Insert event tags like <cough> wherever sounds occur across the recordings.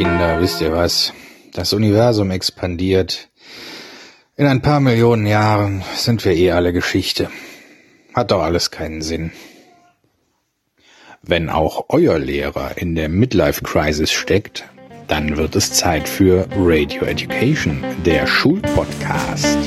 Kinder, wisst ihr was? Das Universum expandiert. In ein paar Millionen Jahren sind wir eh alle Geschichte. Hat doch alles keinen Sinn. Wenn auch euer Lehrer in der Midlife Crisis steckt, dann wird es Zeit für Radio Education, der Schulpodcast.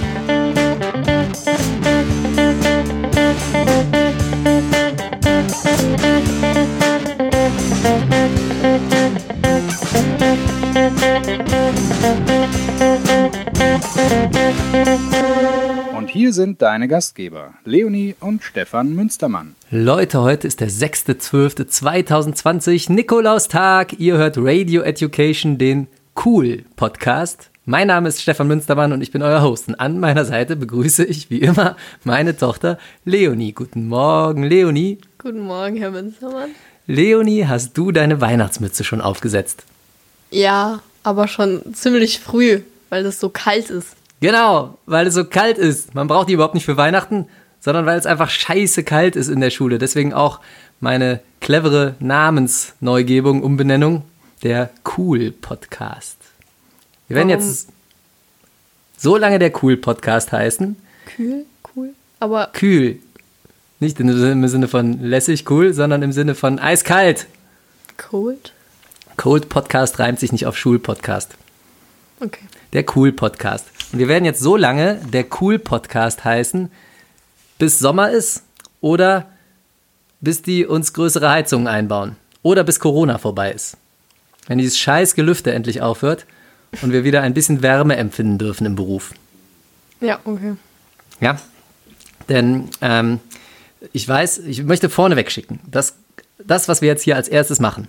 Und hier sind deine Gastgeber, Leonie und Stefan Münstermann. Leute, heute ist der 6.12.2020, Nikolaustag. Ihr hört Radio Education, den Cool Podcast. Mein Name ist Stefan Münstermann und ich bin euer Host. Und an meiner Seite begrüße ich wie immer meine Tochter Leonie. Guten Morgen, Leonie. Guten Morgen, Herr Münstermann. Leonie, hast du deine Weihnachtsmütze schon aufgesetzt? Ja, aber schon ziemlich früh, weil es so kalt ist. Genau, weil es so kalt ist. Man braucht die überhaupt nicht für Weihnachten, sondern weil es einfach scheiße kalt ist in der Schule. Deswegen auch meine clevere Namensneugebung, Umbenennung, der Cool Podcast. Wir werden Warum? jetzt so lange der Cool Podcast heißen. Kühl, cool. Aber Kühl. Nicht im Sinne- im Sinne von lässig cool, sondern im Sinne von eiskalt. cold? Cold Podcast reimt sich nicht auf Schulpodcast. Okay. Der Cool Podcast. Und wir werden jetzt so lange der Cool Podcast heißen, bis Sommer ist oder bis die uns größere Heizungen einbauen oder bis Corona vorbei ist. Wenn dieses scheiß Gelüfte endlich aufhört und wir wieder ein bisschen Wärme empfinden dürfen im Beruf. Ja, okay. Ja, denn ähm, ich weiß, ich möchte vorneweg schicken, dass das, was wir jetzt hier als erstes machen,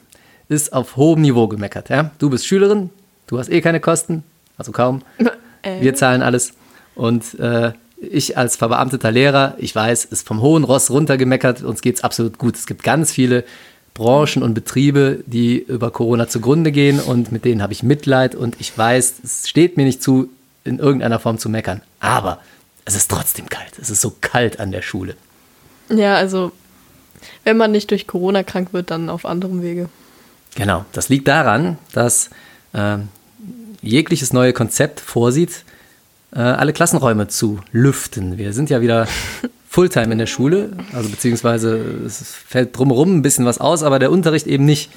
ist auf hohem Niveau gemeckert. Ja? Du bist Schülerin, du hast eh keine Kosten, also kaum. <laughs> Äh, Wir zahlen alles. Und äh, ich als verbeamteter Lehrer, ich weiß, ist vom hohen Ross runtergemeckert, uns geht es absolut gut. Es gibt ganz viele Branchen und Betriebe, die über Corona zugrunde gehen und mit denen habe ich Mitleid und ich weiß, es steht mir nicht zu, in irgendeiner Form zu meckern. Aber es ist trotzdem kalt. Es ist so kalt an der Schule. ja, also, wenn man nicht durch Corona krank wird, dann auf anderem Wege. Genau, das liegt daran, dass ähm, jegliches neue Konzept vorsieht, äh, alle Klassenräume zu lüften. Wir sind ja wieder <laughs> Fulltime in der Schule, also beziehungsweise es fällt drumherum ein bisschen was aus, aber der Unterricht eben nicht.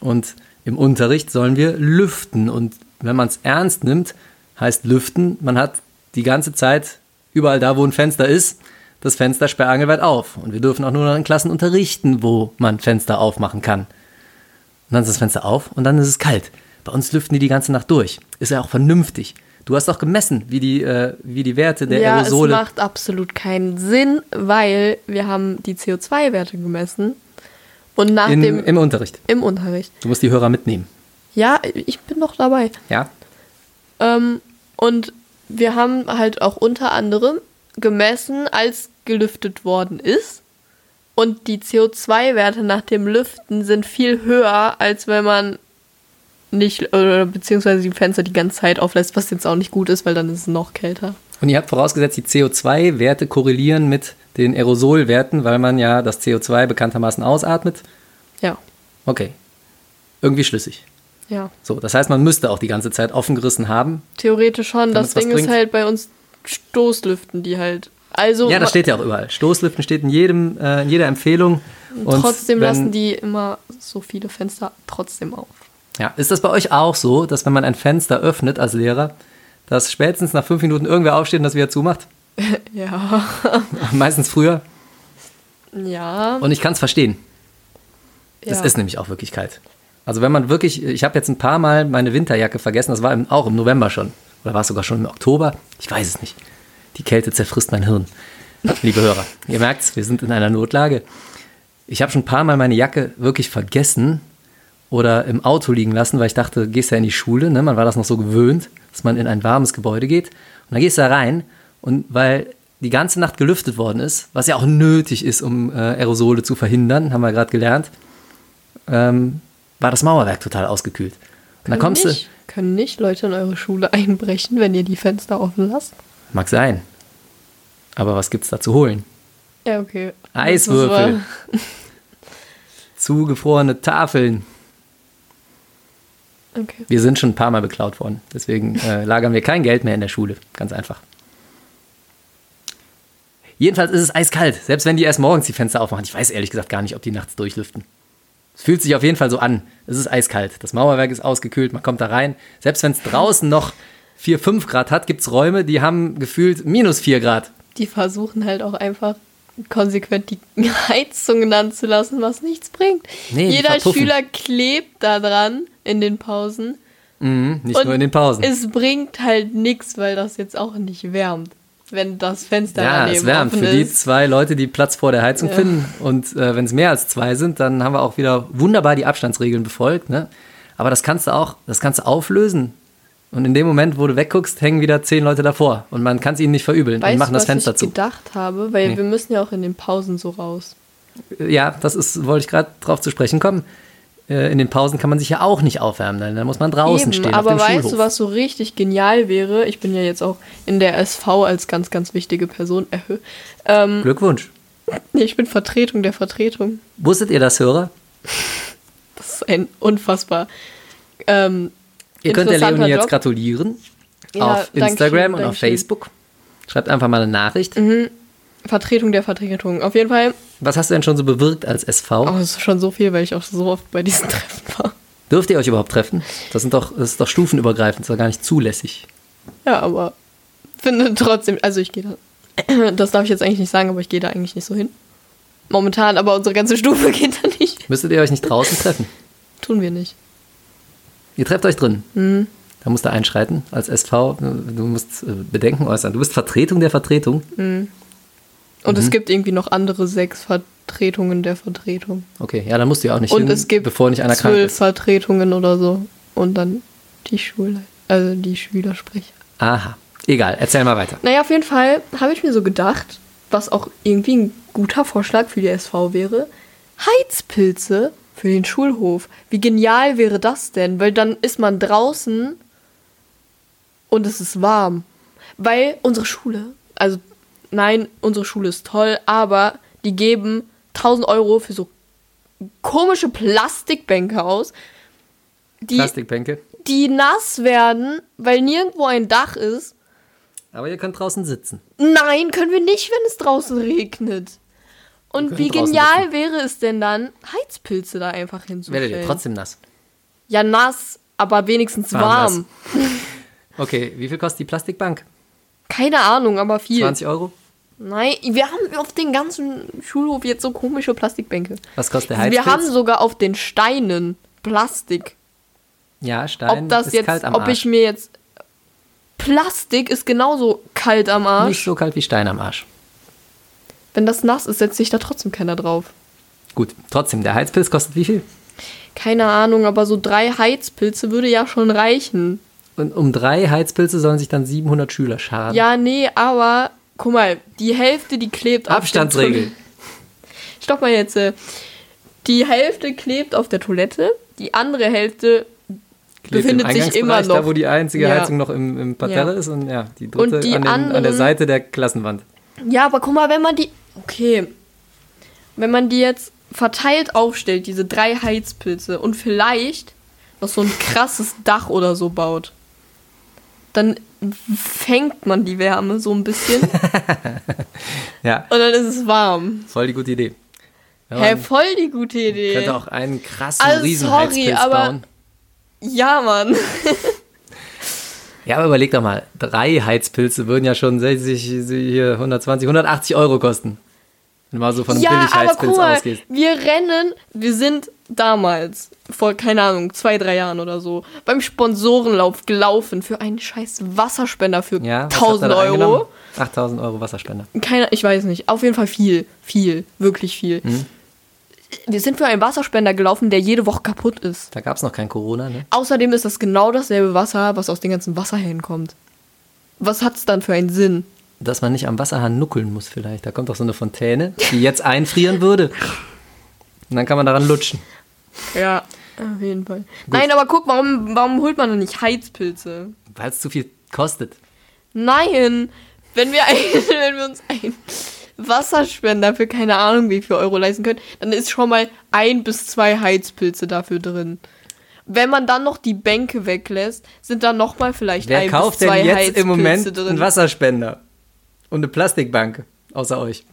Und im Unterricht sollen wir lüften. Und wenn man es ernst nimmt, heißt lüften, man hat die ganze Zeit überall da, wo ein Fenster ist, das Fenster sperrangelweit auf. Und wir dürfen auch nur noch in Klassen unterrichten, wo man Fenster aufmachen kann. Und dann ist das Fenster auf und dann ist es kalt. Bei uns lüften die die ganze Nacht durch. Ist ja auch vernünftig. Du hast doch gemessen, wie die, äh, wie die Werte der ja, Aerosole. es macht absolut keinen Sinn, weil wir haben die CO2-Werte gemessen und nach in, dem Im Unterricht. im Unterricht. Du musst die Hörer mitnehmen. Ja, ich bin noch dabei. Ja? Ähm, und wir haben halt auch unter anderem gemessen, als gelüftet worden ist. Und die CO2-Werte nach dem Lüften sind viel höher, als wenn man nicht, oder beziehungsweise die Fenster die ganze Zeit auflässt, was jetzt auch nicht gut ist, weil dann ist es noch kälter. Und ihr habt vorausgesetzt, die CO2-Werte korrelieren mit den Aerosolwerten, weil man ja das CO2 bekanntermaßen ausatmet. Ja, Okay. Irgendwie schlüssig. ja. So, das heißt, man müsste auch die ganze Zeit offen gerissen haben. Theoretisch schon. Das Ding ist halt bei uns Stoßlüften, die halt. Also Ja, das steht ja auch überall. Stoßlüften steht in, jedem, äh, in jeder Empfehlung. Und trotzdem lassen die immer so viele Fenster trotzdem auf. Ja, ist das bei euch auch so, dass wenn man ein Fenster öffnet als Lehrer, dass spätestens nach fünf Minuten irgendwer aufsteht und das wieder zumacht? <laughs> Ja. <laughs> Meistens früher. Ja. Und ich kann es verstehen. Es ja. ist nämlich auch wirklich kalt. Also wenn man wirklich, ich habe jetzt ein paar Mal meine Winterjacke vergessen, das war im, auch im November schon. Oder war es sogar schon im Oktober? Ich weiß es nicht. Die Kälte zerfrisst mein Hirn. <laughs> Liebe Hörer, ihr merkt's, wir sind in einer Notlage. Ich habe schon ein paar Mal meine Jacke wirklich vergessen oder im Auto liegen lassen, weil ich dachte, gehst ja in die Schule, ne? man war das noch so gewöhnt, dass man in ein warmes Gebäude geht. Und dann gehst du da rein und weil die ganze Nacht gelüftet worden ist, was ja auch nötig ist, um äh, Aerosole zu verhindern, haben wir gerade gelernt, ähm, war das Mauerwerk total ausgekühlt. Und Können kommst nicht, können nicht Leute in eure Schule <laughs> einbrechen, wenn ihr die Fenster offen lasst? du, mag sein. Aber was gibt's da zu holen? Ja, okay. Eiswürfel. <laughs> Zugefrorene Tafeln. Okay. Wir sind schon ein paar Mal beklaut worden. Deswegen äh, <laughs> lagern wir kein Geld mehr in der Schule. Ganz einfach. Jedenfalls ist es eiskalt, selbst wenn die erst morgens die Fenster aufmachen. Ich weiß ehrlich gesagt gar nicht, ob die nachts durchlüften. Es fühlt sich auf jeden Fall so an. Es ist eiskalt. Das Mauerwerk ist ausgekühlt, man kommt da rein. Selbst wenn es draußen noch 4, 5 Grad hat, gibt es Räume, die haben gefühlt minus 4 Grad. Die versuchen halt auch einfach konsequent die <laughs> Heizung anzulassen, was nichts bringt. Nee, Jeder. Schüler klebt da dran in den Pausen. Mhm, nicht Und nur in den Pausen. Es bringt halt nichts, weil das jetzt auch nicht wärmt, wenn das Fenster Ja, daneben es wärmt offen für die ist. zwei Leute, die Platz vor der Heizung Ja. finden. Und äh, wenn es mehr als zwei sind, dann haben wir auch wieder wunderbar die Abstandsregeln befolgt. Ne? Aber das kannst du auch, das kannst du auflösen. Und in dem Moment, wo du wegguckst, hängen wieder zehn Leute davor. Und man kann es ihnen nicht verübeln Weißt und machen das was Fenster ich zu. gedacht habe? Weil Nee. wir müssen ja auch in den Pausen so raus. Ja, das ist, wollte ich gerade drauf zu sprechen kommen. Äh, In den Pausen kann man sich ja auch nicht aufwärmen, denn da muss man draußen Eben, stehen. aber auf dem weißt Schulhof. du, was so richtig genial wäre? Ich bin ja jetzt auch in der SV als ganz, ganz wichtige Person. Äh, ähm, Glückwunsch. ich bin Vertretung der Vertretung. Wusstet ihr das, Hörer? <laughs> Das ist ein unfassbar. Ähm, Ihr könnt der Leonie jetzt gratulieren. Ja, auf Instagram und auf. Facebook. Schreibt einfach mal eine Nachricht. Vertretung der Vertretung. Auf jeden Fall. Was hast du denn schon so bewirkt als SV? Oh, das ist schon so viel, weil ich auch so oft bei diesen <laughs> Treffen war. Dürft ihr euch überhaupt treffen? Das, sind doch, das ist doch stufenübergreifend, das ist doch gar nicht zulässig. Ja, aber finde trotzdem, also ich gehe da, <clears throat> das darf ich jetzt eigentlich nicht sagen, aber ich gehe da eigentlich nicht so hin. Momentan, aber unsere ganze Stufe <laughs> geht da nicht. Müsstet ihr euch nicht draußen treffen? Tun wir nicht. Ihr trefft euch drin. Mhm. Da musst du einschreiten als SV. Du musst äh, Bedenken äußern. Du bist Vertretung der Vertretung. Und Mhm. es gibt irgendwie noch andere sechs Vertretungen der Vertretung. Okay, ja, dann musst du ja auch nicht Und hin, es gibt bevor nicht einer krank zwölf ist. Vertretungen oder so. Und dann die Schule, also die Schülersprecher. Aha. Egal, erzähl mal weiter. Naja, auf jeden Fall habe ich mir so gedacht, was auch irgendwie ein guter Vorschlag für die SV wäre, Heizpilze für den Schulhof. Wie genial wäre das denn? Weil dann ist man draußen und es ist warm. Weil unsere Schule, also nein, unsere Schule ist toll, aber die geben 1000 Euro für so komische Plastikbänke aus, die, Plastikbänke. die nass werden, weil nirgendwo ein Dach ist. Aber ihr könnt draußen sitzen. Nein, können wir nicht, wenn es draußen regnet. Und wie genial wäre es denn dann, Heizpilze da einfach Werdet ihr hinzustellen? trotzdem nass. Ja, nass, aber wenigstens Warm warm. Okay, wie viel kostet die Plastikbank? Keine Ahnung, aber viel. 20 Euro? Nein, wir haben auf den ganzen Schulhof jetzt so komische Plastikbänke. Was kostet der Also wir Heizpilz? haben sogar auf den Steinen Plastik. ja, Stein Ob das ist jetzt, kalt am ob Arsch. ich mir jetzt. Plastik ist genauso kalt am Arsch. Nicht so kalt wie Stein am Arsch. Wenn das nass ist, setzt sich da trotzdem keiner drauf. Gut, trotzdem, der Heizpilz kostet wie viel? Keine Ahnung, aber so drei Heizpilze würde ja schon reichen. Und um drei Heizpilze sollen sich dann 700 Schüler scharen. Ja, nee, aber guck mal, die Hälfte, die klebt auf der Abstandsregel. Stopp mal jetzt. äh, Die Hälfte klebt auf der Toilette, die andere Hälfte Klebt befindet im sich immer noch. Da, wo die einzige Ja. Heizung noch im, im Parterre Ja. ist und ja, die dritte die an, den, an der anderen- Seite der Klassenwand. Ja, aber guck mal, wenn man die. Okay. Wenn man die jetzt verteilt aufstellt, diese drei Heizpilze, und vielleicht noch so ein krasses Dach oder so baut, dann fängt man die Wärme so ein bisschen <laughs> und Ja, dann ist es warm. voll die gute Idee. Hä, man voll die gute Idee. könnte auch einen krassen Also, Riesenheizpilz sorry, aber- bauen. Ja, Mann. Ja, aber überleg doch mal, drei Heizpilze würden ja schon 60, hier 120, 180 Euro kosten. Wenn du mal so von einem Ja, aber Billigheizpilz guck mal, ausgehst. wir rennen, wir sind damals, vor, keine Ahnung, zwei, drei Jahren oder so, beim Sponsorenlauf gelaufen für einen scheiß Wasserspender für Ja, was habt ihr 1000 da Euro. eingenommen? 8000 Euro Wasserspender. Keine, ich weiß nicht, auf jeden Fall viel, viel, wirklich viel. Mhm. Wir sind für einen Wasserspender gelaufen, der jede Woche kaputt ist. Da gab es noch kein Corona, ne? Außerdem ist das genau dasselbe Wasser, was aus den ganzen Wasserhähnen kommt. Was hat's dann für einen Sinn? Dass man nicht am Wasserhahn nuckeln muss vielleicht. Da kommt doch so eine Fontäne, die jetzt einfrieren würde. Und dann kann man daran lutschen. Ja, auf jeden Fall. Nein, aber guck, warum, warum holt man denn nicht Heizpilze? Weil es zu viel kostet. Nein, wenn wir, ein, <laughs> wenn wir uns einen Wasserspender für keine Ahnung wie viel Euro leisten können, dann ist schon mal ein bis zwei Heizpilze dafür drin. wenn man dann noch die Bänke weglässt, sind da noch mal vielleicht Wer ein kauft bis zwei denn jetzt Heizpilze im Moment drin. einen Wasserspender? Und eine Plastikbank? Außer euch.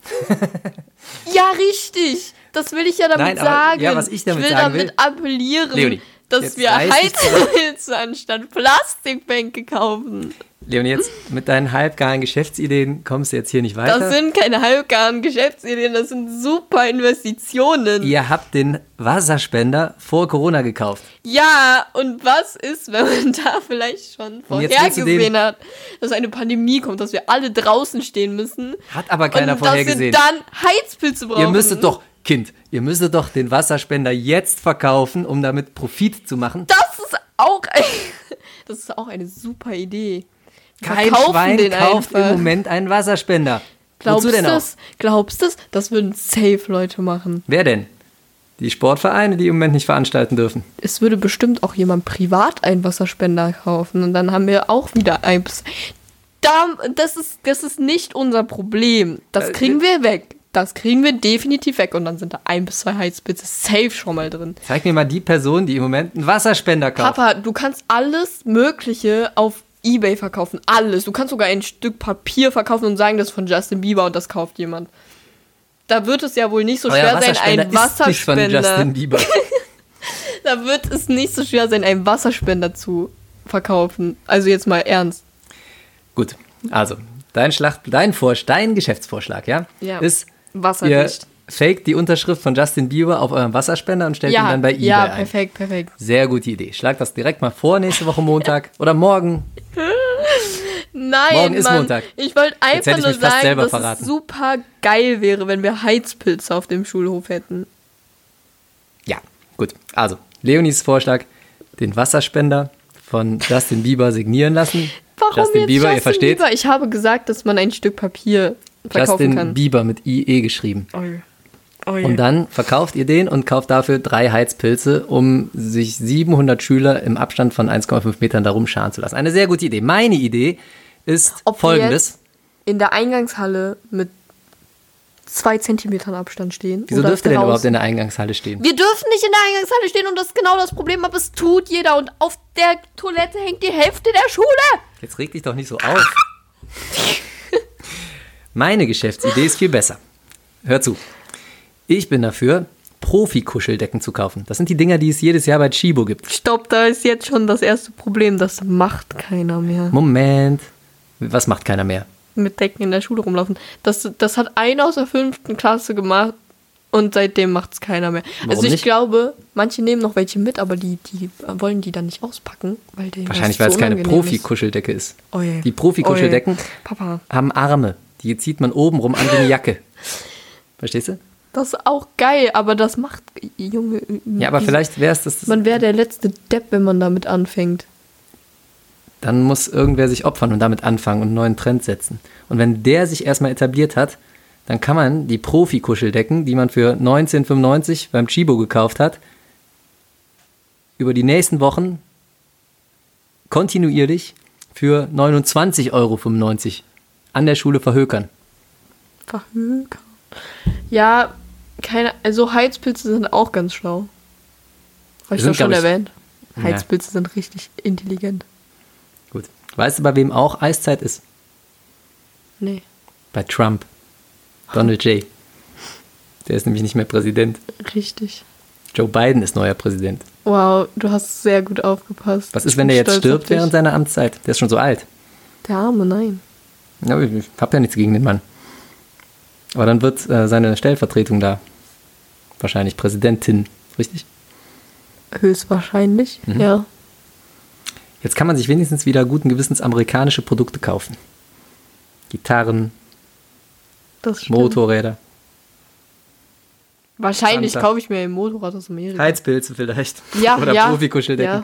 Ja, richtig. Das will ich ja damit Nein, aber- sagen. ja, was ich damit will sagen damit will- appellieren, Leonie, dass wir Heizpilze anstatt <laughs> Plastikbänke kaufen. Leonie, jetzt mit deinen halbgaren Geschäftsideen kommst du jetzt hier nicht weiter. Das sind keine halbgaren Geschäftsideen, das sind super Investitionen. Ihr habt den Wasserspender vor Corona gekauft. Ja, und was ist, wenn man <laughs> da vielleicht schon vorhergesehen hat, dass eine Pandemie kommt, dass wir alle draußen stehen müssen? Hat aber keiner und dass wir vorhergesehen. dann Heizpilze brauchen. Ihr müsstet doch, Kind, ihr müsstet doch den Wasserspender jetzt verkaufen, um damit Profit zu machen. Das ist auch, <laughs> das ist auch eine super Idee. Kein verkaufen Schwein den kauft einfach. im Moment einen Wasserspender. Glaubst Wozu denn du auch? das? Glaubst du das? Das würden safe Leute machen. Wer denn? Die Sportvereine, die im Moment nicht veranstalten dürfen. Es würde bestimmt auch jemand privat einen Wasserspender kaufen und dann haben wir auch wieder eins. Da, das, ist, das ist nicht unser Problem. Das Äh, kriegen wir weg. Das kriegen wir definitiv weg und dann sind da ein bis zwei Heizpilze safe schon mal drin. Zeig mir mal die Person, die im Moment einen Wasserspender kauft. Papa, du kannst alles Mögliche auf Ebay verkaufen. Alles. Du kannst sogar ein Stück Papier verkaufen und sagen, das ist von Justin Bieber und das kauft jemand. Da wird es ja wohl nicht so schwer sein, Wasserspender einen ist von Wasserspender. Justin Bieber. <laughs> Da wird es nicht so schwer sein, einen Wasserspender zu verkaufen. Also jetzt mal ernst. Gut, also dein, Schlacht, dein, Vorsch dein Geschäftsvorschlag, ja, Ja. ist, ihr Wasserdicht. faked die Unterschrift von Justin Bieber auf eurem Wasserspender und stellt ihn Ja, dann bei eBay ja, ein. perfekt, perfekt. Sehr gute Idee. Schlag das direkt mal vor, nächste Woche Montag <laughs> oder morgen. Nein, Morgen ist Mann. Montag. Ich wollte einfach nur sagen, dass verraten. es super geil wäre, wenn wir Heizpilze auf dem Schulhof hätten. Ja, gut. Also, Leonis Vorschlag, den Wasserspender von Justin Bieber signieren lassen. Warum Justin jetzt Bieber, Justin ihr versteht? Bieber? Ich habe gesagt, dass man ein Stück Papier verkaufen Justin kann. Bieber mit IE geschrieben. Oi. Oi. Und dann verkauft ihr den und kauft dafür drei Heizpilze, um sich 700 Schüler im Abstand von 1,5 Metern darum scharen zu lassen. Eine sehr gute Idee. Meine Idee ist Ob wir folgendes. jetzt in der Eingangshalle mit zwei Zentimetern Abstand stehen. Wieso dürft ihr denn draußen. überhaupt in der Eingangshalle stehen? Wir dürfen nicht in der Eingangshalle stehen und das ist genau das Problem, aber es tut jeder und auf der Toilette hängt die Hälfte der Schule. Jetzt reg dich doch nicht so auf. <laughs> Meine Geschäftsidee ist viel besser. Hör zu. Ich bin dafür, Profi-Kuscheldecken zu kaufen. Das sind die Dinger, die es jedes Jahr bei Chibo gibt. Stopp, da ist jetzt schon das erste Problem. Das macht keiner mehr. Moment. Was macht keiner mehr? Mit Decken in der Schule rumlaufen. Das, das hat einer aus der fünften Klasse gemacht und seitdem macht es keiner mehr. Warum also ich nicht? glaube, manche nehmen noch welche mit, aber die, die wollen die dann nicht auspacken, weil Wahrscheinlich, weil es keine. Profi-Kuscheldecke ist. Oh je. Die Profi-Kuscheldecken Oh haben Arme. Die zieht man oben rum an eine Jacke. Verstehst du? das ist auch geil, aber das macht Junge. Ja, aber vielleicht wäre es das. Man wäre der letzte Depp, wenn man damit anfängt. Dann muss irgendwer sich opfern und damit anfangen und einen neuen Trend setzen. Und wenn der sich erstmal etabliert hat, dann kann man die Profi-Kuscheldecken, die man für 1995 beim Chibo gekauft hat, über die nächsten Wochen kontinuierlich für 29,95 Euro an der Schule verhökern. Verhökern. Ja, keine. Also Heizpilze sind auch ganz schlau. Habe ich doch schon ich- erwähnt. Ja. Heizpilze sind richtig intelligent. Gut. Weißt du, bei wem auch Eiszeit ist? Nee. Bei Trump. Donald J. Der ist nämlich nicht mehr Präsident. Richtig. Joe Biden ist neuer Präsident. Wow, du hast sehr gut aufgepasst. Was ist, wenn der jetzt stirbt während seiner Amtszeit? Der ist schon so alt. Der Arme, nein. Ja, ich habe ja nichts gegen den Mann. Aber dann wird äh, seine Stellvertretung da wahrscheinlich Präsidentin, richtig? Höchstwahrscheinlich, Mhm. ja. Jetzt kann man sich wenigstens wieder guten Gewissens amerikanische Produkte kaufen. Gitarren. Motorräder, Wahrscheinlich Santa. kaufe ich mir ein Motorrad aus Amerika. Heizpilze vielleicht. Ja, <laughs> Oder ja, Profikuscheldecken.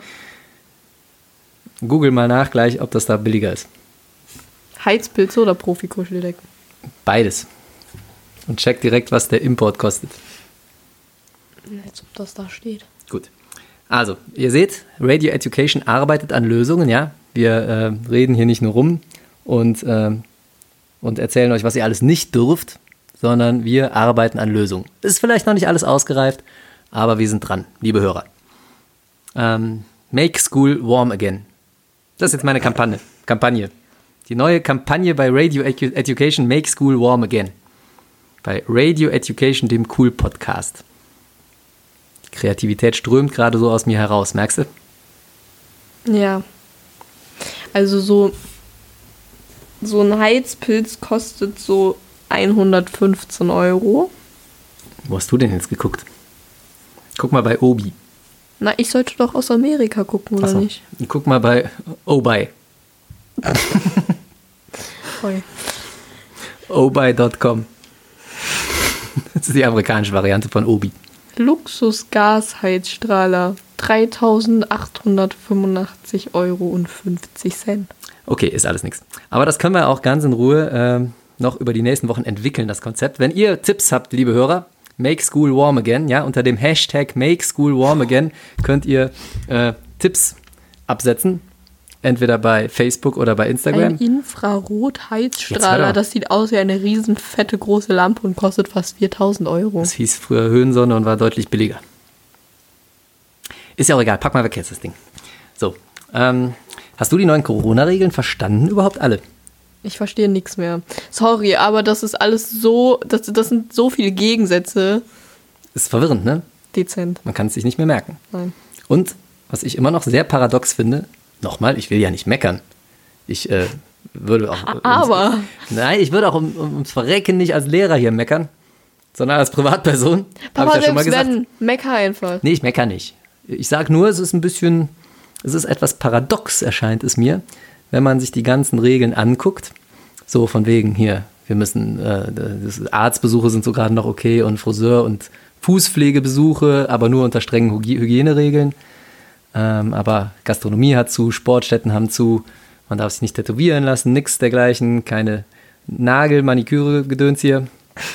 Ja. Google mal nach gleich, ob das da billiger ist. Heizpilze oder Profikuscheldecken? Beides. Und check direkt, was der Import kostet. Als ob das da steht. Gut. Also, ihr seht, Radio Education arbeitet an Lösungen, ja. Wir äh, reden hier nicht nur rum und, äh, und erzählen euch, was ihr alles nicht dürft, sondern wir arbeiten an Lösungen. Ist vielleicht noch nicht alles ausgereift, aber wir sind dran, liebe Hörer. Ähm, Make School Warm Again. Das ist jetzt meine Kampagne. Kampagne. Die neue Kampagne bei Radio Edu Education Make School Warm Again. Bei Radio Education, dem Cool Podcast. Kreativität strömt gerade so aus mir heraus, merkst du? Ja. Also so, so ein Heizpilz kostet so 115 Euro. Wo hast du denn jetzt geguckt? Guck mal bei Obi. Na, ich sollte doch aus Amerika gucken, oder Achso. nicht? Guck mal bei Obi. Obi.com. Das ist die amerikanische Variante von Obi. Luxus-Gasheizstrahler. 3.885 Euro und 50 Cent. Okay, ist alles nichts. Aber das können wir auch ganz in Ruhe ähm, noch über die nächsten Wochen entwickeln, das Konzept. Wenn ihr Tipps habt, liebe Hörer, Make School Warm Again, ja, unter dem Hashtag Make School Warm Again könnt ihr äh, Tipps absetzen. Entweder bei Facebook oder bei Instagram. Ein Infrarot-Heizstrahler, das sieht aus wie eine riesen fette große Lampe und kostet fast 4000 Euro. Das hieß früher Höhensonne und war deutlich billiger. Ist ja auch egal, pack mal weg jetzt das Ding. So, ähm, hast du die neuen Corona-Regeln verstanden? Überhaupt alle? Ich verstehe nichts mehr. Sorry, aber das ist alles so, das, das sind so viele Gegensätze. Ist verwirrend, ne? Dezent. Man kann es sich nicht mehr merken. Nein. Und was ich immer noch sehr paradox finde, nochmal, ich will ja nicht meckern. Ich äh, würde auch. <laughs> Aber. Nein, ich würde auch um, um, ums Verrecken nicht als Lehrer hier meckern, sondern als Privatperson. Habe Papa, ich ja schon mal gesagt. wenn, mecker einfach. Nee, ich meckere nicht. Ich sage nur, es ist ein bisschen, es ist etwas paradox, erscheint es mir, wenn man sich die ganzen Regeln anguckt. So von wegen hier, wir müssen, äh, Arztbesuche sind so gerade noch okay und Friseur und Fußpflegebesuche, aber nur unter strengen Hygie- Hygieneregeln. Ähm, aber Gastronomie hat zu, Sportstätten haben zu, man darf sich nicht tätowieren lassen, nix dergleichen, keine Nagel, Maniküre, Gedöns hier. <laughs>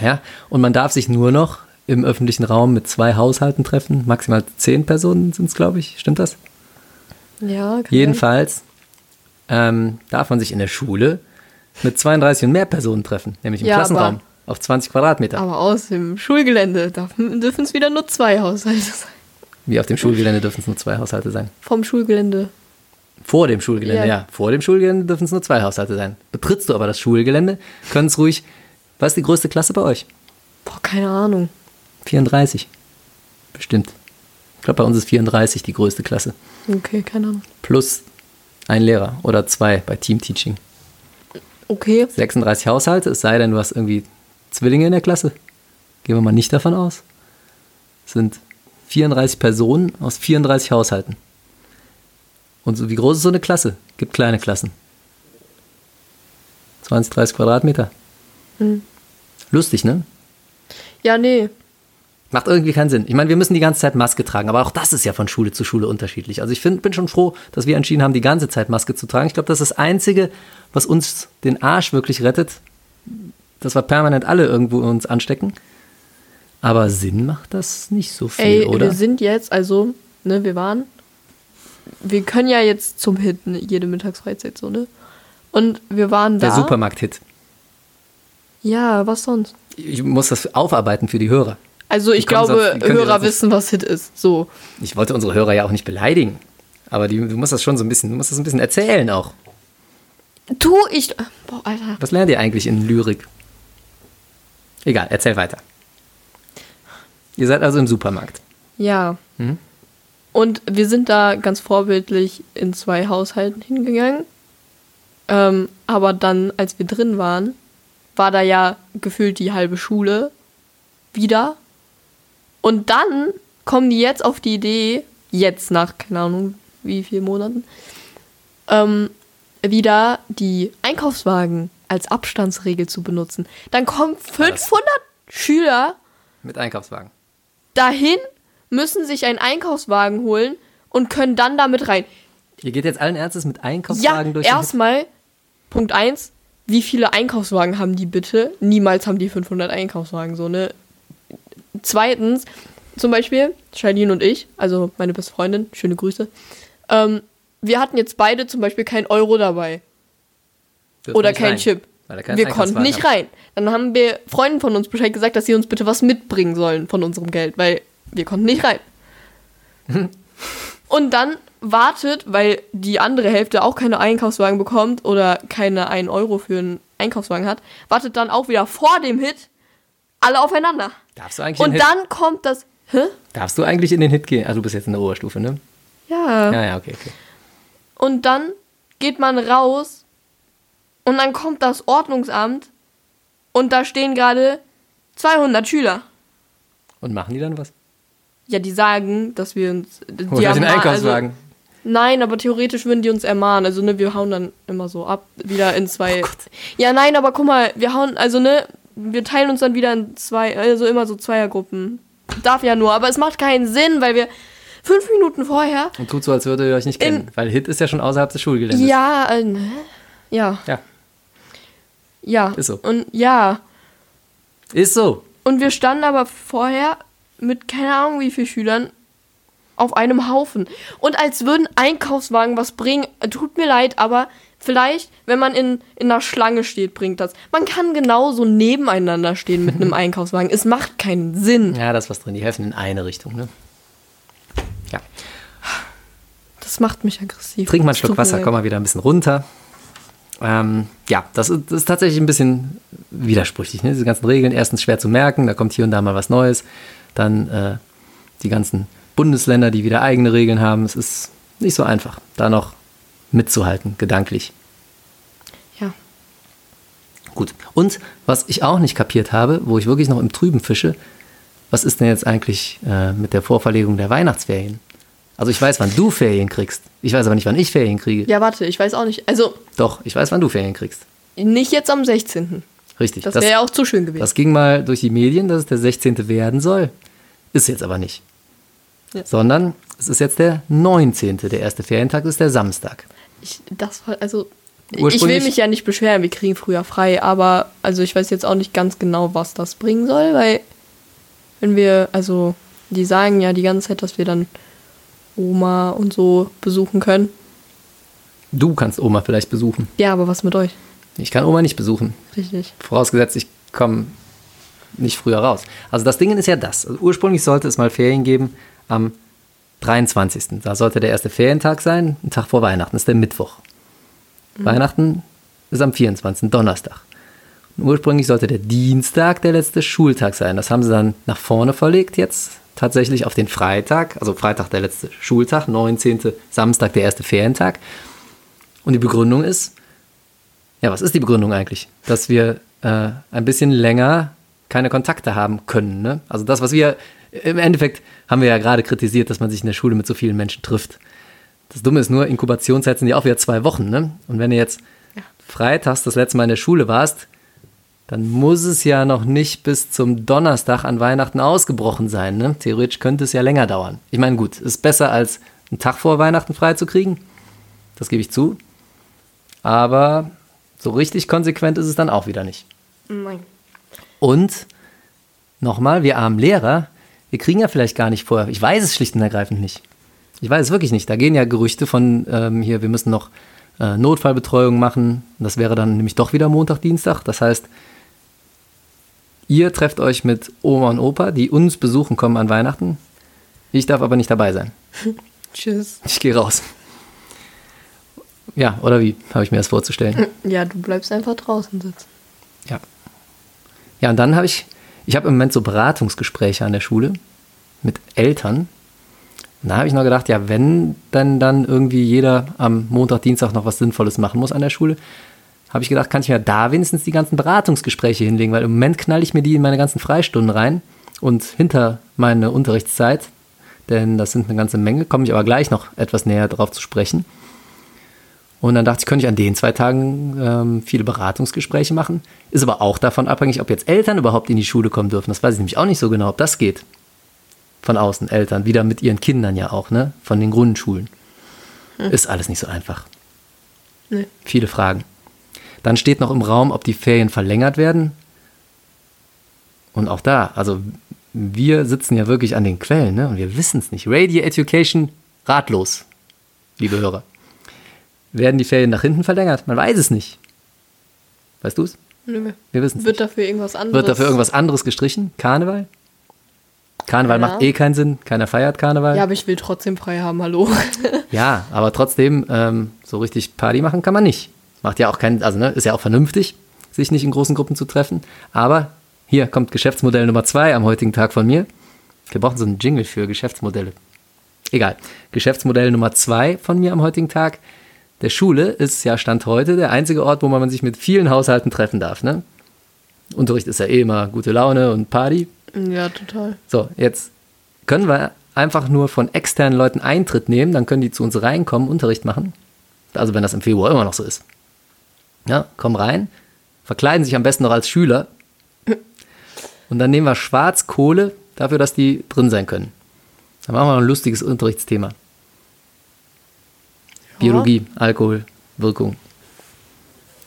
Ja, und man darf sich nur noch im öffentlichen Raum mit zwei Haushalten treffen. Maximal zehn Personen sind es, glaube ich. Stimmt das? Ja, kann Jedenfalls ähm, darf man sich in der Schule mit 32 und mehr Personen treffen, nämlich im Ja, Klassenraum auf 20 Quadratmeter. Aber aus dem Schulgelände dürfen es wieder nur zwei Haushalte sein. Wie auf dem Schulgelände dürfen es nur zwei Haushalte sein. Vom Schulgelände. Vor dem Schulgelände, ja. Ja. Vor dem Schulgelände dürfen es nur zwei Haushalte sein. Betrittst du aber das Schulgelände, können es ruhig. Was ist die größte Klasse bei euch? Boah, keine Ahnung. 34. Bestimmt. Ich glaube, bei uns ist 34 die größte Klasse. Okay, keine Ahnung. Plus ein Lehrer oder zwei bei Teamteaching. Okay. 36 Haushalte, es sei denn, du hast irgendwie Zwillinge in der Klasse. Gehen wir mal nicht davon aus. Sind 34 Personen aus 34 Haushalten. Und so, wie groß ist so eine Klasse? Gibt kleine Klassen. 20, 30 Quadratmeter. Lustig, ne? Ja, nee. Macht irgendwie keinen Sinn. Ich meine, wir müssen die ganze Zeit Maske tragen, aber auch das ist ja von Schule zu Schule unterschiedlich. Also ich find, bin schon froh, dass wir entschieden haben, die ganze Zeit Maske zu tragen. Ich glaube, das ist das Einzige, was uns den Arsch wirklich rettet, dass wir permanent alle irgendwo uns anstecken. Aber Sinn macht das nicht so viel, Ey, oder? wir sind jetzt, also, ne, wir waren. Wir können ja jetzt zum Hit, ne, jede Mittagsfreizeit so, ne? Und wir waren da. Der Supermarkt-Hit. Ja, was sonst? Ich muss das aufarbeiten für die Hörer. Also, ich glaube, können Hörer wissen, was Hit ist. So. Ich wollte unsere Hörer ja auch nicht beleidigen. Aber die, du musst das schon so ein bisschen, du musst das ein bisschen erzählen auch. Tu ich. Boah, Alter. Was lernt ihr eigentlich in Lyrik? Egal, erzähl weiter. Ihr seid also im Supermarkt. Ja. Mhm. Und wir sind da ganz vorbildlich in zwei Haushalten hingegangen. Ähm, aber dann, als wir drin waren, war da ja gefühlt die halbe Schule wieder. Und dann kommen die jetzt auf die Idee, jetzt nach, keine Ahnung, wie vielen Monaten, ähm, wieder die Einkaufswagen als Abstandsregel zu benutzen. Dann kommen 500 Schüler Mit Einkaufswagen. Dahin, müssen sich einen Einkaufswagen holen und können dann damit rein. Ihr geht jetzt allen Ernstes mit Ja, Einkaufswagen durch den erstmal, Punkt 1, wie viele Einkaufswagen haben die bitte? Niemals haben die 500 Einkaufswagen, so, ne? Zweitens, zum Beispiel, Charlene und ich, also meine beste Freundin, schöne Grüße, ähm, wir hatten jetzt beide zum Beispiel kein Euro dabei Dürfen oder kein rein, Chip. Wir konnten nicht habt. rein. Dann haben wir Freunden von uns Bescheid gesagt, dass sie uns bitte was mitbringen sollen von unserem Geld, weil wir konnten nicht rein. <laughs> Und dann wartet, weil die andere Hälfte auch keine Einkaufswagen bekommt oder keine 1 Euro für einen Einkaufswagen hat, wartet dann auch wieder vor dem Hit alle aufeinander. Darfst du eigentlich in Und dann kommt das. Hä? darfst du eigentlich in den Hit gehen? Also du bist jetzt in der Oberstufe, ne? Ja. Ja, ja, okay, okay. Und dann geht man raus und dann kommt das Ordnungsamt und da stehen gerade 200 Schüler. Und machen die dann was? Ja, die sagen, dass wir uns. Die Oder den haben- Einkaufswagen. Also, nein, aber theoretisch würden die uns ermahnen. Also, ne, wir hauen dann immer so ab, wieder in zwei. <laughs> Oh ja, nein, aber guck mal, wir hauen, also, ne, wir teilen uns dann wieder in zwei, also immer so Zweiergruppen. Darf ja nur, aber es macht keinen Sinn, weil wir fünf Minuten vorher. Und tut so, als würdet ihr euch nicht kennen. Weil Hit ist ja schon außerhalb des Schulgeländes. Ja, äh, ne? ja, Ja, ja. Ist so. Und ja. ist so. Und wir standen aber vorher mit keine Ahnung wie vielen Schülern auf einem Haufen. Und als würden Einkaufswagen was bringen, tut mir leid, aber vielleicht, wenn man in, in einer Schlange steht, bringt das. Man kann genauso nebeneinander stehen mit einem <laughs> Einkaufswagen. Es macht keinen Sinn. Ja, da ist was drin. Die helfen in eine Richtung, ne? Ja. Das macht mich aggressiv. Trink mal einen Schluck Wasser, komm mal wieder ein bisschen runter. Ähm, ja, das ist, das ist tatsächlich ein bisschen widersprüchlich. Ne? Diese ganzen Regeln, erstens schwer zu merken, da kommt hier und da mal was Neues. Dann äh, die ganzen Bundesländer, die wieder eigene Regeln haben. Es ist nicht so einfach, da noch mitzuhalten, gedanklich. Ja. Gut. Und was ich auch nicht kapiert habe, wo ich wirklich noch im Trüben fische, was ist denn jetzt eigentlich äh, mit der Vorverlegung der Weihnachtsferien? Also ich weiß, wann du Ferien kriegst. Ich weiß aber nicht, wann ich Ferien kriege. Ja, warte, ich weiß auch nicht. Also, Doch, ich weiß, wann du Ferien kriegst. nicht jetzt am 16. Richtig. Das wäre ja auch zu schön gewesen. das ging mal durch die Medien, dass es der 16. werden soll. Ist jetzt aber nicht. Ja. Sondern es ist jetzt der 19. Der erste Ferientag ist der Samstag. Ich, das war, also, ich will mich ja nicht beschweren, wir kriegen früher frei, aber also ich weiß jetzt auch nicht ganz genau, was das bringen soll, weil wenn wir, also die sagen ja die ganze Zeit, dass wir dann Oma und so besuchen können. Du kannst Oma vielleicht besuchen. Ja, aber was mit euch? Ich kann Oma nicht besuchen. Richtig. Vorausgesetzt, ich komme nicht früher raus. Also das Ding ist ja das. Also ursprünglich sollte es mal Ferien geben am 23. Da sollte der erste Ferientag sein, ein Tag vor Weihnachten, das ist der Mittwoch. Weihnachten ist am 24. Donnerstag. Und ursprünglich sollte der Dienstag der letzte Schultag sein. Das haben sie dann nach vorne verlegt jetzt, tatsächlich auf den Freitag, also Freitag der letzte Schultag, 19. Samstag der erste Ferientag. Und die Begründung ist, ja, was ist die Begründung eigentlich? Dass wir äh, ein bisschen länger keine Kontakte haben können. Ne? Also das, was wir im Endeffekt haben wir ja gerade kritisiert, dass man sich in der Schule mit so vielen Menschen trifft. Das Dumme ist nur, Inkubationszeit sind ja auch wieder zwei Wochen. Ne? Und wenn du jetzt freitags das letzte Mal in der Schule warst, dann muss es ja noch nicht bis zum Donnerstag an Weihnachten ausgebrochen sein. Ne? Theoretisch könnte es ja länger dauern. Ich meine, gut, ist besser als einen Tag vor Weihnachten freizukriegen. Das gebe ich zu. Aber so richtig konsequent ist es dann auch wieder nicht. Nein. Und nochmal, wir armen Lehrer, wir kriegen ja vielleicht gar nicht vorher. Ich weiß es schlicht und ergreifend nicht. Ich weiß es wirklich nicht. Da gehen ja Gerüchte von ähm, hier, wir müssen noch äh, Notfallbetreuung machen. Das wäre dann nämlich doch wieder Montag, Dienstag. Das heißt, ihr trefft euch mit Oma und Opa, die uns besuchen kommen an Weihnachten. Ich darf aber nicht dabei sein. <laughs> Tschüss. Ich gehe raus. Ja, oder wie habe ich mir das vorzustellen? <laughs> Ja, du bleibst einfach draußen sitzen. Ja. Ja, und dann habe ich, ich habe im Moment so Beratungsgespräche an der Schule mit Eltern. Und da habe ich noch gedacht, ja, wenn dann dann irgendwie jeder am Montag, Dienstag noch was Sinnvolles machen muss an der Schule, habe ich gedacht, kann ich mir da wenigstens die ganzen Beratungsgespräche hinlegen, weil im Moment knall ich mir die in meine ganzen Freistunden rein und hinter meine Unterrichtszeit, denn das sind eine ganze Menge, komme ich aber gleich noch etwas näher drauf zu sprechen. Und dann dachte ich, könnte ich an den zwei Tagen ähm, viele Beratungsgespräche machen. Ist aber auch davon abhängig, ob jetzt Eltern überhaupt in die Schule kommen dürfen. Das weiß ich nämlich auch nicht so genau, ob das geht. Von außen, Eltern, wieder mit ihren Kindern ja auch, ne? Von den Grundschulen. Ist alles nicht so einfach. Nee. Viele Fragen. Dann steht noch im Raum, ob die Ferien verlängert werden. Und auch da, also wir sitzen ja wirklich an den Quellen, ne? Und wir wissen es nicht. Radio Education ratlos, liebe Hörer. Werden die Ferien nach hinten verlängert? Man weiß es nicht. Weißt du es? Nö. Wir wissen es Wird nicht. dafür irgendwas anderes. Wird dafür irgendwas anderes gestrichen? Karneval? Karneval Ja. macht eh keinen Sinn, keiner feiert Karneval. Ja, aber ich will trotzdem frei haben, hallo. Ja, aber trotzdem, ähm, so richtig Party machen kann man nicht. Macht ja auch keinen, also ne, ist ja auch vernünftig, sich nicht in großen Gruppen zu treffen. Aber hier kommt Geschäftsmodell Nummer zwei am heutigen Tag von mir. Wir brauchen so einen Jingle für Geschäftsmodelle. Egal. Geschäftsmodell Nummer zwei von mir am heutigen Tag. Der Schule ist ja Stand heute der einzige Ort, wo man sich mit vielen Haushalten treffen darf. Ne? Unterricht ist ja eh immer gute Laune und Party. ja, total. So, jetzt können wir einfach nur von externen Leuten Eintritt nehmen, dann können die zu uns reinkommen, Unterricht machen. Also wenn das im Februar immer noch so ist. Ja, kommen rein, verkleiden sich am besten noch als Schüler und dann nehmen wir Schwarzkohle dafür, dass die drin sein können. Dann machen wir noch ein lustiges Unterrichtsthema. Biologie, Alkohol, Wirkung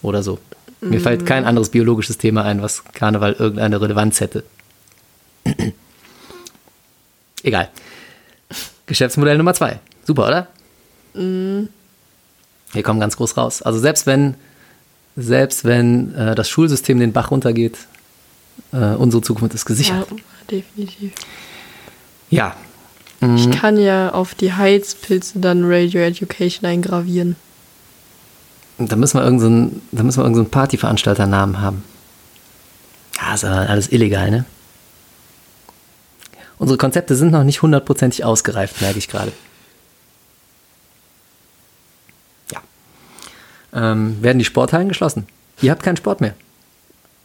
oder so. Mir fällt kein anderes biologisches Thema ein, was Karneval irgendeine Relevanz hätte. Egal. Geschäftsmodell Nummer zwei. Super, oder? Wir kommen ganz groß raus. Also selbst wenn, selbst wenn äh, das Schulsystem den Bach runtergeht, äh, unsere Zukunft ist gesichert. Ja, definitiv. Ja. Ich kann ja auf die Heizpilze dann Radio Education eingravieren. Da müssen wir irgendeinen, da müssen wir irgendeinen Partyveranstalternamen haben. Ja, ist aber alles illegal, ne? Unsere Konzepte sind noch nicht hundertprozentig ausgereift, merke ich gerade. Ähm, werden die Sporthallen geschlossen? Ihr habt keinen Sport mehr.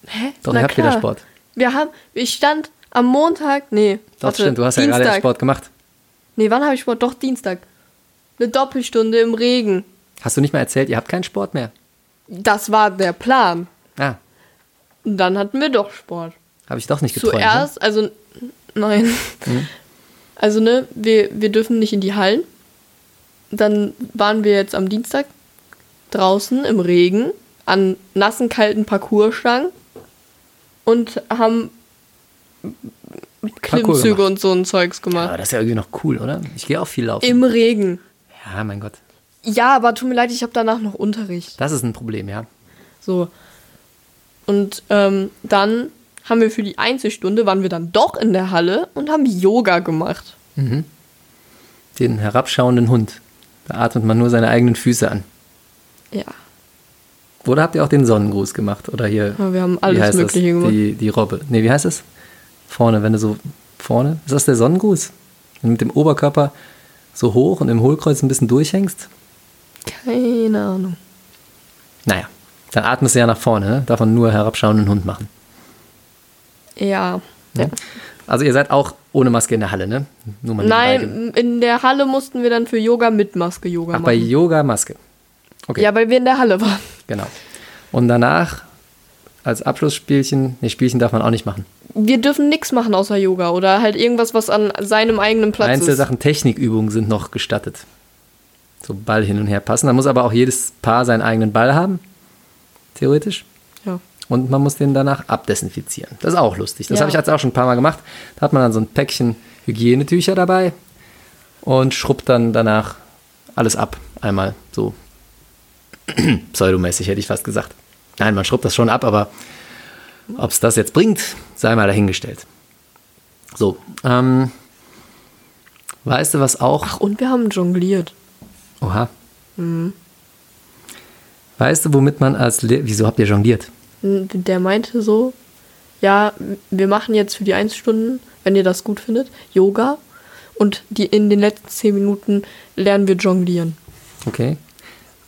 Hä? Doch, Na ihr habt wieder klar. Sport. Wir haben, ich stand am Montag, nee, Doch, warte, stimmt, du hast ja gerade Sport gemacht. Nee, wann habe ich Sport? Doch, Dienstag. Eine Doppelstunde im Regen. Hast du nicht mal erzählt, ihr habt keinen Sport mehr? Das war der Plan. Ah, Und dann hatten wir doch Sport. habe ich doch nicht geträumt. Ne? Zuerst, also, nein. Also, ne, wir, wir dürfen nicht in die Hallen. Dann waren wir jetzt am Dienstag draußen im Regen an nassen, kalten Parcoursstangen und haben Klimmzüge und so ein Zeugs Aber gemacht. das ist ja irgendwie noch cool, oder? Ich gehe auch viel laufen. Im Regen. ja, mein Gott. Ja, aber tut mir leid, ich habe danach noch Unterricht. Das ist ein Problem, ja. So. Und ähm, dann haben wir für die Einzelstunde, waren wir dann doch in der Halle und haben Yoga gemacht. Den herabschauenden Hund. Da atmet man nur seine eigenen Füße an. Ja. Oder habt ihr auch den Sonnengruß gemacht? Oder hier. Ja, wir haben alles Mögliche das? gemacht. Die, die Robbe. Nee, wie heißt es? Vorne, wenn du so. Vorne? Ist das der Sonnengruß? Wenn du mit dem Oberkörper so hoch und im Hohlkreuz ein bisschen durchhängst? Keine Ahnung. Naja, dann atmest du ja nach vorne. Ne? Darf man nur herabschauenden Hund machen. Ja. ja. Also, ihr seid auch ohne Maske in der Halle, ne? Nur mal Nein, in der Halle mussten wir dann für Yoga mit Maske Yoga Ach, bei machen. Yoga Maske. Okay. Ja, weil wir in der Halle waren. Genau. Und danach als Abschlussspielchen, nee, Spielchen darf man auch nicht machen. Wir dürfen nichts machen außer Yoga oder halt irgendwas, was an seinem eigenen Platz ist. Einzelsachen, Technikübungen sind noch gestattet. So Ball hin und her passen. Da muss aber auch jedes Paar seinen eigenen Ball haben. Theoretisch. Ja. Und man muss den danach abdesinfizieren. Das ist auch lustig. Das Ja. habe ich jetzt auch schon ein paar Mal gemacht. Da hat man dann so ein Päckchen Hygienetücher dabei und schrubbt dann danach alles ab. Einmal so <clears throat> pseudomäßig, hätte ich fast gesagt. Nein, man schrubbt das schon ab, aber ob es das jetzt bringt, sei mal dahingestellt. So, ähm, weißt du, was auch Ach, und wir haben jongliert. Oha. Weißt du, womit man als Le Wieso habt ihr jongliert? Der meinte so, ja, wir machen jetzt für die Einzelstunden, wenn ihr das gut findet, Yoga. Und die, in den letzten zehn Minuten lernen wir jonglieren. Okay.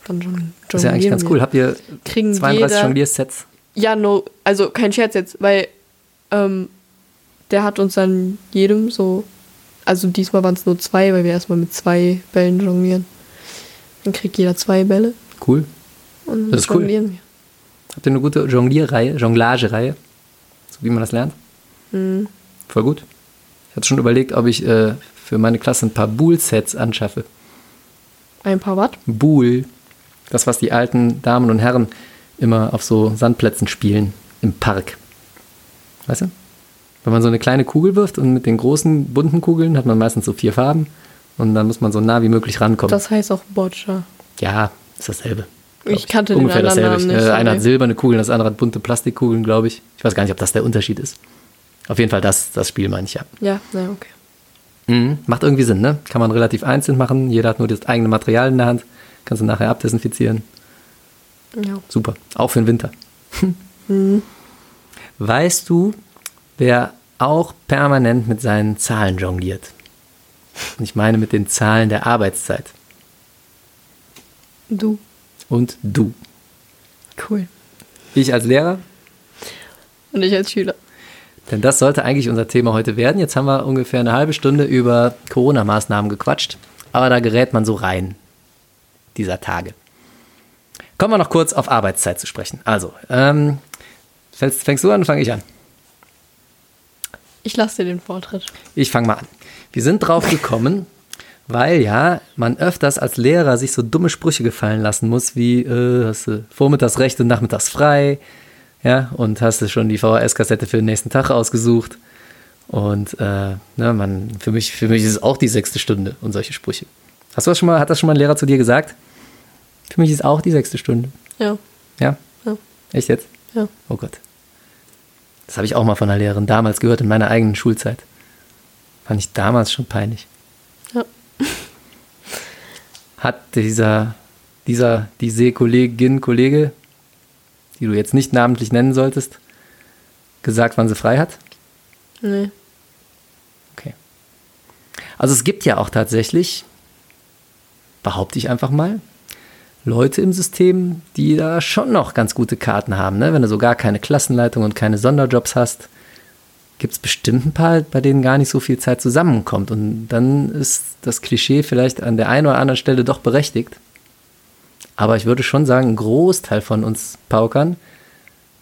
Dann jon Das ist ja eigentlich ganz cool. Habt ihr Kriegen 32 jeder- Jongliersets? Ja, no, also kein Scherz jetzt, weil ähm, der hat uns dann jedem so, also diesmal waren es nur zwei, weil wir erstmal mit zwei Bällen jonglieren. Dann kriegt jeder zwei Bälle Cool. und Das ist cool. jonglieren wir. Habt ihr eine gute Jonglierreihe, Jonglagereihe? So wie man das lernt? Mhm. Voll gut. Ich hatte schon überlegt, ob ich äh, für meine Klasse ein paar Buhl-Sets anschaffe. Ein paar Watt? Buhl. Das, was die alten Damen und Herren immer auf so Sandplätzen spielen im Park. Weißt du? Wenn man so eine kleine Kugel wirft und mit den großen bunten Kugeln hat man meistens so vier Farben und dann muss man so nah wie möglich rankommen. Das heißt auch Boccia. ja, ist dasselbe. Ich kannte den Ungefähr anderen dasselbe. Namen Ich- nicht, äh, einer hat silberne Kugeln, das andere hat bunte Plastikkugeln, glaube ich. Ich weiß gar nicht, ob das der Unterschied ist. Auf jeden Fall das, das Spiel meine ich ja. Ja, ja, okay. Mhm. Macht irgendwie Sinn, ne? Kann man relativ einzeln machen. Jeder hat nur das eigene Material in der Hand. Kannst du nachher abdesinfizieren. Ja. Super. Auch für den Winter. <laughs> Weißt du, wer auch permanent mit seinen Zahlen jongliert? Und ich meine mit den Zahlen der Arbeitszeit. Du. Und du. Cool. Ich als Lehrer, Und ich als Schüler. denn das sollte eigentlich unser Thema heute werden. Jetzt haben wir ungefähr eine halbe Stunde über Corona-Maßnahmen gequatscht, aber da gerät man so rein dieser Tage. Kommen wir noch kurz auf Arbeitszeit zu sprechen. Also, ähm, fängst, fängst du an, fange ich an? Ich lasse dir den Vortritt. Ich fange mal an. Wir sind drauf gekommen, weil ja man öfters als Lehrer sich so dumme Sprüche gefallen lassen muss, wie äh, hast du vormittags recht und nachmittags frei, ja, und hast du schon die VHS-Kassette für den nächsten Tag ausgesucht. Und äh, ne, man, für, mich, für mich ist es auch die sechste Stunde und solche Sprüche. Hast du das schon mal, hat das schon mal ein Lehrer zu dir gesagt? Für mich ist auch die sechste Stunde. Ja. Ja? Ja. Echt jetzt? Ja. Oh Gott. Das habe ich auch mal von einer Lehrerin damals gehört in meiner eigenen Schulzeit. Fand ich damals schon peinlich. Ja. Hat dieser, dieser, diese Kollegin, Kollege, die du jetzt nicht namentlich nennen solltest, gesagt, wann sie frei hat? Nee. Okay. Also es gibt ja auch tatsächlich, behaupte ich einfach mal, Leute im System, die da schon noch ganz gute Karten haben. Ne? Wenn du so gar keine Klassenleitung und keine Sonderjobs hast, gibt es bestimmt ein paar, bei denen gar nicht so viel Zeit zusammenkommt. Und dann ist das Klischee vielleicht an der einen oder anderen Stelle doch berechtigt. Aber ich würde schon sagen, ein Großteil von uns Paukern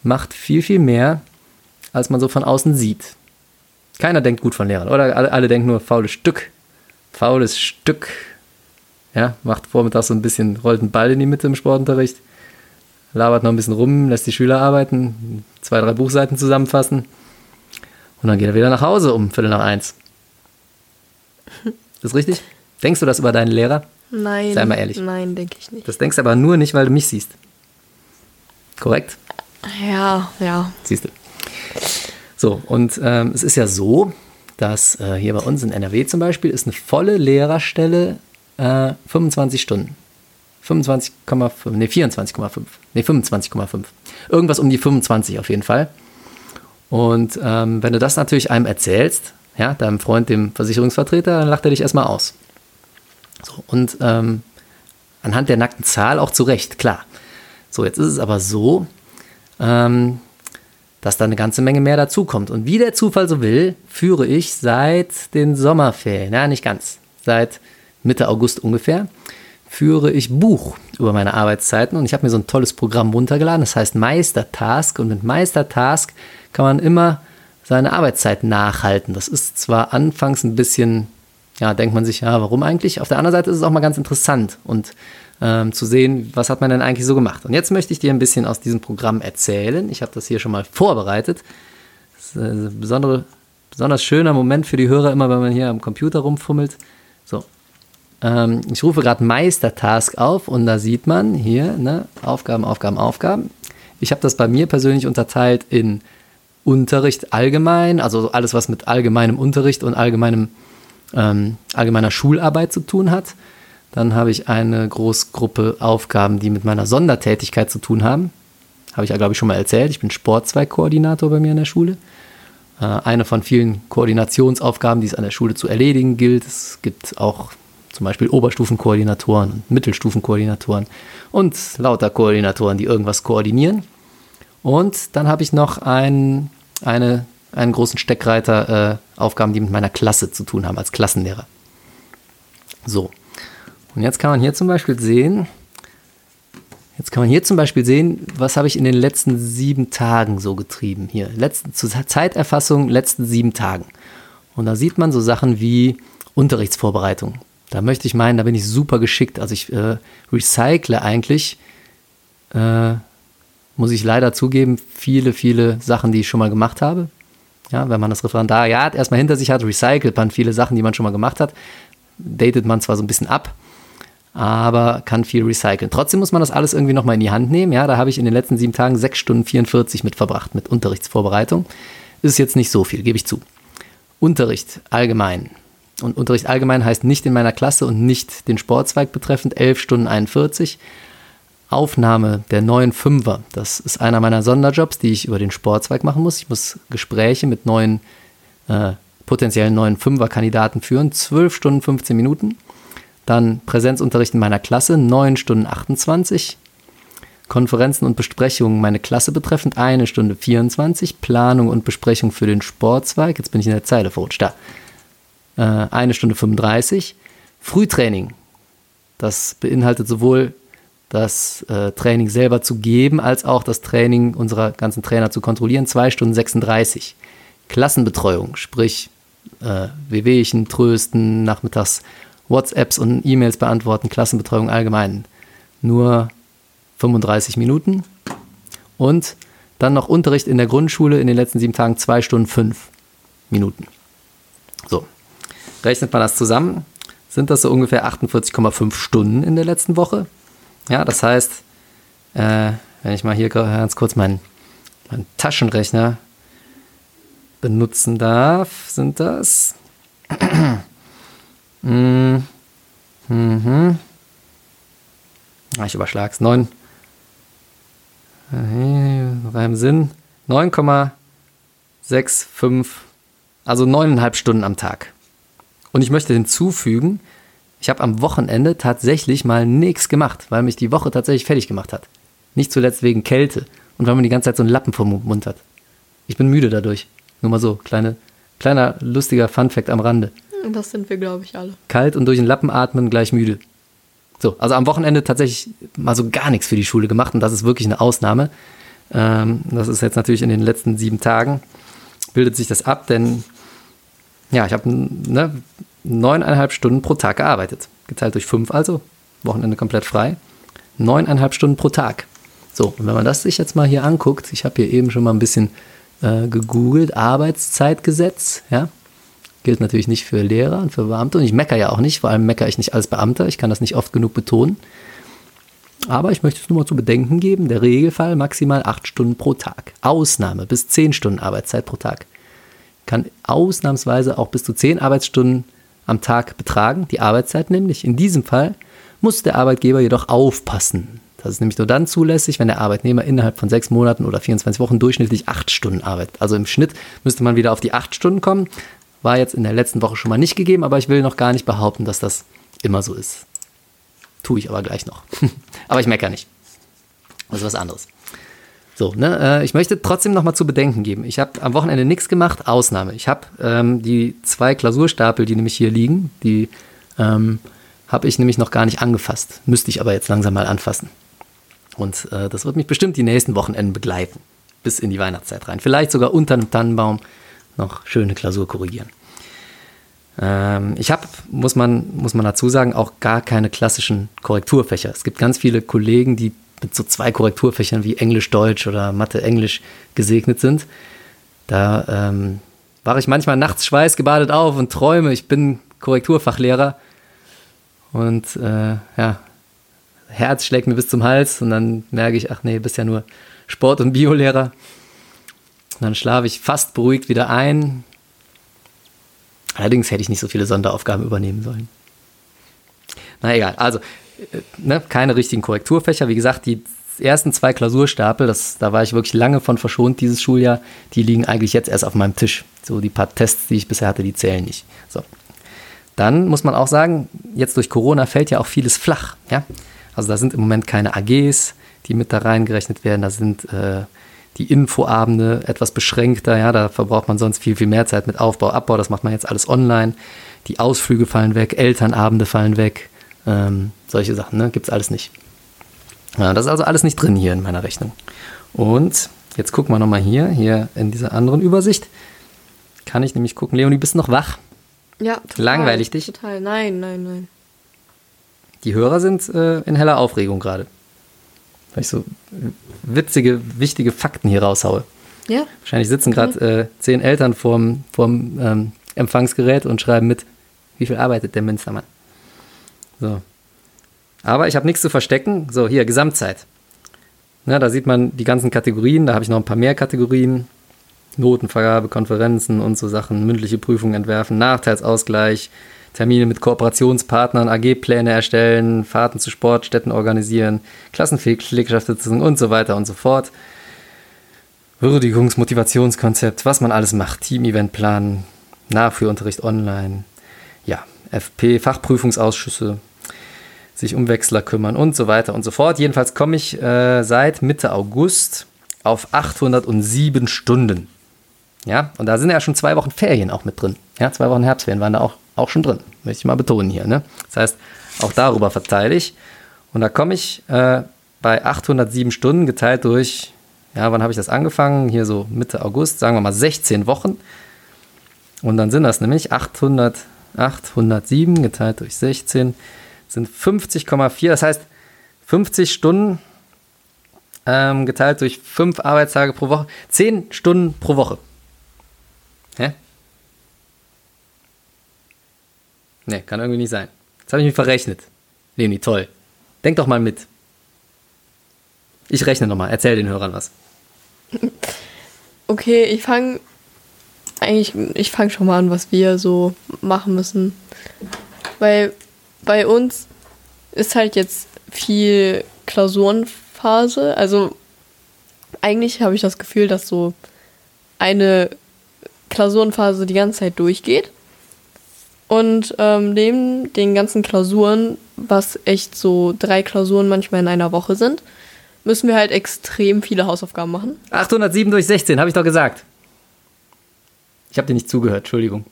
macht viel, viel mehr, als man so von außen sieht. Keiner denkt gut von Lehrern, oder? Alle, alle denken nur faules Stück. Faules Stück. Ja, macht vormittags so ein bisschen, rollt einen Ball in die Mitte im Sportunterricht, labert noch ein bisschen rum, lässt die Schüler arbeiten, zwei, drei Buchseiten zusammenfassen und dann geht er wieder nach Hause um Viertel nach eins. Ist richtig? Denkst du das über deinen Lehrer? Nein. Sei mal ehrlich. Nein, denke ich nicht. Das denkst du aber nur nicht, weil du mich siehst. Korrekt? Ja, ja. Siehst du. So, und ähm, es ist ja so, dass äh, hier bei uns in NRW zum Beispiel ist eine volle Lehrerstelle äh, 25 Stunden. 25,5, nee, 24,5, nee, 25,5. Irgendwas um die 25 auf jeden Fall. Und ähm, wenn du das natürlich einem erzählst, ja, deinem Freund, dem Versicherungsvertreter, dann lacht er dich erstmal aus. So, und ähm, anhand der nackten Zahl auch zu Recht, klar. So, jetzt ist es aber so, ähm, dass da eine ganze Menge mehr dazukommt. Und wie der Zufall so will, führe ich seit den Sommerferien, ja, nicht ganz, seit Mitte August ungefähr, führe ich Buch über meine Arbeitszeiten und ich habe mir so ein tolles Programm runtergeladen, das heißt Meistertask und mit Meistertask kann man immer seine Arbeitszeit nachhalten. Das ist zwar anfangs ein bisschen, ja, denkt man sich, ja, warum eigentlich? Auf der anderen Seite ist es auch mal ganz interessant und ähm, zu sehen, was hat man denn eigentlich so gemacht. Und jetzt möchte ich dir ein bisschen aus diesem Programm erzählen. Ich habe das hier schon mal vorbereitet. Das ist ein besondere, besonders schöner Moment für die Hörer immer, wenn man hier am Computer rumfummelt. Ähm, ich rufe gerade Meistertask auf und da sieht man hier, ne, Aufgaben, Aufgaben, Aufgaben. Ich habe das bei mir persönlich unterteilt in Unterricht allgemein, also alles, was mit allgemeinem Unterricht und allgemeinem, ähm, allgemeiner Schularbeit zu tun hat. Dann habe ich eine Großgruppe Aufgaben, die mit meiner Sondertätigkeit zu tun haben. Habe ich ja, glaube ich, schon mal erzählt. Ich bin Sportzweigkoordinator bei mir in der Schule. Äh, eine von vielen Koordinationsaufgaben, die es an der Schule zu erledigen gilt. Es gibt auch zum Beispiel Oberstufenkoordinatoren und Mittelstufenkoordinatoren und lauter Koordinatoren, die irgendwas koordinieren. Und dann habe ich noch ein, eine, einen großen Steckreiter äh, Aufgaben, die mit meiner Klasse zu tun haben, als Klassenlehrer. So. Und jetzt kann man hier zum Beispiel sehen, jetzt kann man hier zum Beispiel sehen, was habe ich in den letzten sieben Tagen so getrieben. Hier, letzten, zur Zeiterfassung, letzten sieben Tagen. Und da sieht man so Sachen wie Unterrichtsvorbereitung. Da möchte ich meinen, da bin ich super geschickt. Also ich äh, recycle eigentlich, äh, muss ich leider zugeben, viele, viele Sachen, die ich schon mal gemacht habe. Ja, wenn man das Referendariat erstmal hinter sich hat, recycelt man viele Sachen, die man schon mal gemacht hat. Datet man zwar so ein bisschen ab, aber kann viel recyceln. Trotzdem muss man das alles irgendwie nochmal in die Hand nehmen. Ja, da habe ich in den letzten sieben Tagen sechs Stunden 44 mit verbracht, mit Unterrichtsvorbereitung. Ist jetzt nicht so viel, gebe ich zu. Unterricht allgemein. Und Unterricht allgemein heißt nicht in meiner Klasse und nicht den Sportzweig betreffend, 11 Stunden 41. Aufnahme der neuen Fünfer, das ist einer meiner Sonderjobs, die ich über den Sportzweig machen muss. Ich muss Gespräche mit neuen, äh, potenziellen neuen Fünfer-Kandidaten führen, 12 Stunden 15 Minuten. Dann Präsenzunterricht in meiner Klasse, 9 Stunden 28. Konferenzen und Besprechungen meine Klasse betreffend, eine Stunde 24. Planung und Besprechung für den Sportzweig, jetzt bin ich in der Zeile verrutscht, da. Äh, eine Stunde 35. Frühtraining, das beinhaltet sowohl das äh, Training selber zu geben, als auch das Training unserer ganzen Trainer zu kontrollieren, zwei Stunden 36. Klassenbetreuung, sprich äh, Wehwehchen, Trösten, nachmittags WhatsApps und E-Mails beantworten, Klassenbetreuung allgemein. Nur 35 Minuten. Und dann noch Unterricht in der Grundschule in den letzten sieben Tagen, zwei Stunden fünf Minuten. So, rechnet man das zusammen, sind das so ungefähr 48,5 Stunden in der letzten Woche. Ja, das heißt, äh, wenn ich mal hier ganz kurz meinen, meinen Taschenrechner benutzen darf, sind das. <clears throat> mhm. Mhm. Ich überschlag's. 9, beim Sinn 9,65, also neuneinhalb Stunden am Tag. Und ich möchte hinzufügen, ich habe am Wochenende tatsächlich mal nichts gemacht, weil mich die Woche tatsächlich fertig gemacht hat. Nicht zuletzt wegen Kälte und weil man die ganze Zeit so einen Lappen vom Mund hat. Ich bin müde dadurch. Nur mal so, kleine, kleiner lustiger Funfact am Rande. Das sind wir, glaube ich, alle. Kalt und durch den Lappen atmen gleich müde. So, also am Wochenende tatsächlich mal so gar nichts für die Schule gemacht und das ist wirklich eine Ausnahme. Ähm, das ist jetzt natürlich in den letzten sieben Tagen, bildet sich das ab, denn ja, ich habe ne, neuneinhalb Stunden pro Tag gearbeitet. Geteilt durch fünf also, Wochenende komplett frei. Neuneinhalb Stunden pro Tag. So, und wenn man das sich jetzt mal hier anguckt, ich habe hier eben schon mal ein bisschen äh, gegoogelt, Arbeitszeitgesetz, ja, Gilt natürlich nicht für Lehrer und für Beamte. Und ich meckere ja auch nicht, vor allem meckere ich nicht als Beamter. Ich kann das nicht oft genug betonen. Aber ich möchte es nur mal zu bedenken geben: der Regelfall maximal acht Stunden pro Tag. Ausnahme bis zehn Stunden Arbeitszeit pro Tag. Kann ausnahmsweise auch bis zu zehn Arbeitsstunden am Tag betragen, die Arbeitszeit nämlich. In diesem Fall muss der Arbeitgeber jedoch aufpassen. Das ist nämlich nur dann zulässig, wenn der Arbeitnehmer innerhalb von sechs Monaten oder 24 Wochen durchschnittlich acht Stunden arbeitet. Also im Schnitt müsste man wieder auf die acht Stunden kommen. War jetzt in der letzten Woche schon mal nicht gegeben, aber ich will noch gar nicht behaupten, dass das immer so ist. Tue ich aber gleich noch. <laughs> aber ich meckere nicht. Das ist was anderes. So, ne, äh, ich möchte trotzdem noch mal zu bedenken geben. Ich habe am Wochenende nichts gemacht, Ausnahme. Ich habe ähm, die zwei Klausurstapel, die nämlich hier liegen, die ähm, habe ich nämlich noch gar nicht angefasst. Müsste ich aber jetzt langsam mal anfassen. Und äh, das wird mich bestimmt die nächsten Wochenenden begleiten. Bis in die Weihnachtszeit rein. Vielleicht sogar unter einem Tannenbaum noch schöne Klausur korrigieren. Ähm, ich habe, muss man, muss man dazu sagen, auch gar keine klassischen Korrekturfächer. Es gibt ganz viele Kollegen, die mit so zwei Korrekturfächern wie Englisch, Deutsch oder Mathe, Englisch gesegnet sind. Da ähm, wache ich manchmal nachts schweißgebadet auf und träume, ich bin Korrekturfachlehrer. Und äh, ja, Herz schlägt mir bis zum Hals und dann merke ich, ach nee, bist ja nur Sport- und Biolehrer. Und dann schlafe ich fast beruhigt wieder ein. Allerdings hätte ich nicht so viele Sonderaufgaben übernehmen sollen. Na egal, also ne, keine richtigen Korrekturfächer. Wie gesagt, die ersten zwei Klausurstapel, das, da war ich wirklich lange von verschont dieses Schuljahr, die liegen eigentlich jetzt erst auf meinem Tisch. So die paar Tests, die ich bisher hatte, die zählen nicht. So. Dann muss man auch sagen, jetzt durch Corona fällt ja auch vieles flach. Ja? Also da sind im Moment keine AGs, die mit da reingerechnet werden. Da sind äh, die Infoabende etwas beschränkter. Ja, da verbraucht man sonst viel, viel mehr Zeit mit Aufbau, Abbau. Das macht man jetzt alles online. Die Ausflüge fallen weg, Elternabende fallen weg. Ähm, solche Sachen, ne? Gibt es alles nicht. Ja, das ist also alles nicht drin hier in meiner Rechnung. Und jetzt gucken wir nochmal hier, hier in dieser anderen Übersicht. Kann ich nämlich gucken, Leonie, bist du noch wach? Ja, total. Langweilig dich? Total, nein, nein, nein. Die Hörer sind äh, in heller Aufregung gerade weil ich so witzige, wichtige Fakten hier raushaue. Ja. Wahrscheinlich sitzen gerade äh, zehn Eltern vorm, vorm ähm, Empfangsgerät und schreiben mit, wie viel arbeitet der Münstermann. So. Aber ich habe nichts zu verstecken. So, hier, Gesamtzeit. Na, da sieht man die ganzen Kategorien, da habe ich noch ein paar mehr Kategorien. Notenvergabe, Konferenzen und so Sachen, mündliche Prüfungen entwerfen, Nachteilsausgleich, Termine mit Kooperationspartnern, AG-Pläne erstellen, Fahrten zu Sportstätten organisieren, Klassenpflegschaftsitzungen und so weiter und so fort. Würdigungsmotivationskonzept, was man alles macht, Team-Event planen, Nachführunterricht online, ja, FP, Fachprüfungsausschüsse, sich um Wechsler kümmern und so weiter und so fort. Jedenfalls komme ich äh, seit Mitte August auf 807 Stunden. Ja, und da sind ja schon zwei Wochen Ferien auch mit drin. Ja, zwei Wochen Herbstferien waren da auch, auch schon drin. Möchte ich mal betonen hier. Ne? Das heißt, auch darüber verteile ich. Und da komme ich äh, bei 807 Stunden geteilt durch, ja, wann habe ich das angefangen? Hier so Mitte August, sagen wir mal 16 Wochen. Und dann sind das nämlich 800, 807 geteilt durch 16 sind 50,4. Das heißt, 50 Stunden ähm, geteilt durch 5 Arbeitstage pro Woche. 10 Stunden pro Woche. Hä? Ne, kann irgendwie nicht sein. Jetzt habe ich mich verrechnet. Leni, toll. Denk doch mal mit. Ich rechne nochmal. Erzähl den Hörern was. Okay, ich fange eigentlich, ich fange schon mal an, was wir so machen müssen. Weil bei uns ist halt jetzt viel Klausurenphase. Also eigentlich habe ich das Gefühl, dass so eine Klausurenphase die ganze Zeit durchgeht. Und ähm, neben den ganzen Klausuren, was echt so drei Klausuren manchmal in einer Woche sind, müssen wir halt extrem viele Hausaufgaben machen. 807 durch 16, habe ich doch gesagt. Ich habe dir nicht zugehört, Entschuldigung.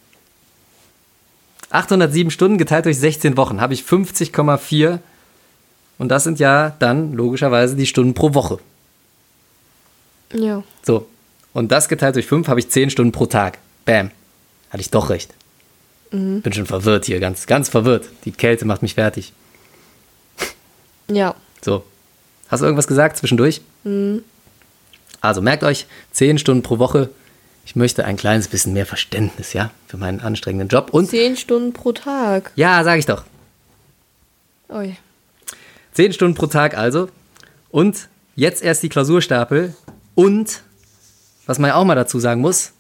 807 Stunden geteilt durch 16 Wochen habe ich 50,4 und das sind ja dann logischerweise die Stunden pro Woche. Ja. So, und das geteilt durch 5 habe ich 10 Stunden pro Tag. Bam. Hatte ich doch recht. Mhm. Bin schon verwirrt hier, ganz, ganz verwirrt. Die Kälte macht mich fertig. Ja. So. Hast du irgendwas gesagt zwischendurch? Mhm. Also merkt euch, 10 Stunden pro Woche. Ich möchte ein kleines bisschen mehr Verständnis, ja, für meinen anstrengenden Job. Und Zehn Stunden pro Tag. ja, sage ich doch. Ui. 10 Stunden pro Tag also. Und jetzt erst die Klausurstapel. Und, was man ja auch mal dazu sagen muss,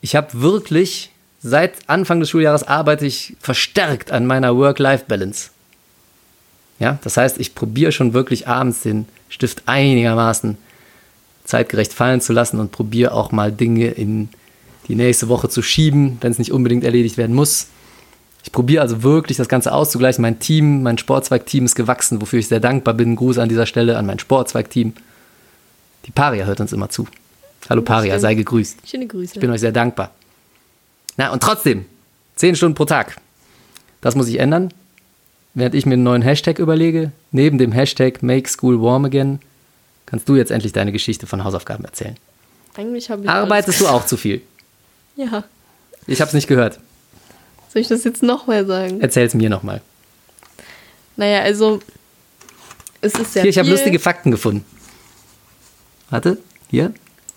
ich habe wirklich, seit Anfang des Schuljahres arbeite ich verstärkt an meiner Work-Life-Balance. Ja, das heißt, ich probiere schon wirklich abends den Stift einigermaßen zeitgerecht fallen zu lassen und probiere auch mal Dinge in die nächste Woche zu schieben, wenn es nicht unbedingt erledigt werden muss. Ich probiere also wirklich das Ganze auszugleichen. Mein Team, mein Sportzweigteam ist gewachsen, wofür ich sehr dankbar bin. Gruß an dieser Stelle an mein Sportzweigteam. Die Paria hört uns immer zu. Hallo Paria, sei gegrüßt. Schöne Grüße. Ich bin euch sehr dankbar. Na, und trotzdem, 10 Stunden pro Tag. Das muss ich ändern. Während ich mir einen neuen Hashtag überlege, neben dem Hashtag Make School Warm Again, kannst du jetzt endlich deine Geschichte von Hausaufgaben erzählen. Eigentlich habe ich. Arbeitest du auch zu viel? <laughs> Ja. Ich habe es nicht gehört. Soll ich das jetzt nochmal sagen? Erzähl es mir nochmal. Naja, also. Es ist sehr Hier, ich habe lustige Fakten gefunden. Warte, hier.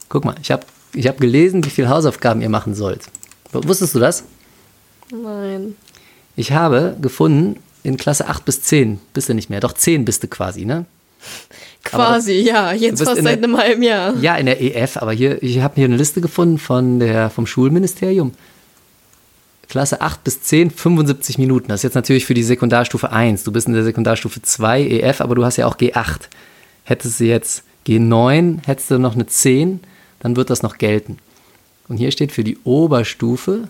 Guck mal, ich habe ich hab gelesen, wie viele Hausaufgaben ihr machen sollt. Wusstest du das? Nein. Ich habe gefunden, in Klasse 8 bis 10 bist du nicht mehr. Doch 10 bist du quasi, ne? Quasi, ja. Jetzt fast seit einem halben Jahr. Ja, in der EF, aber hier, ich habe hier eine Liste gefunden von der, vom Schulministerium. Klasse 8 bis 10, 75 Minuten. Das ist jetzt natürlich für die Sekundarstufe 1. Du bist in der Sekundarstufe 2 EF, aber du hast ja auch G8. Hättest du jetzt G9, hättest du noch eine 10, dann wird das noch gelten. Und hier steht für die Oberstufe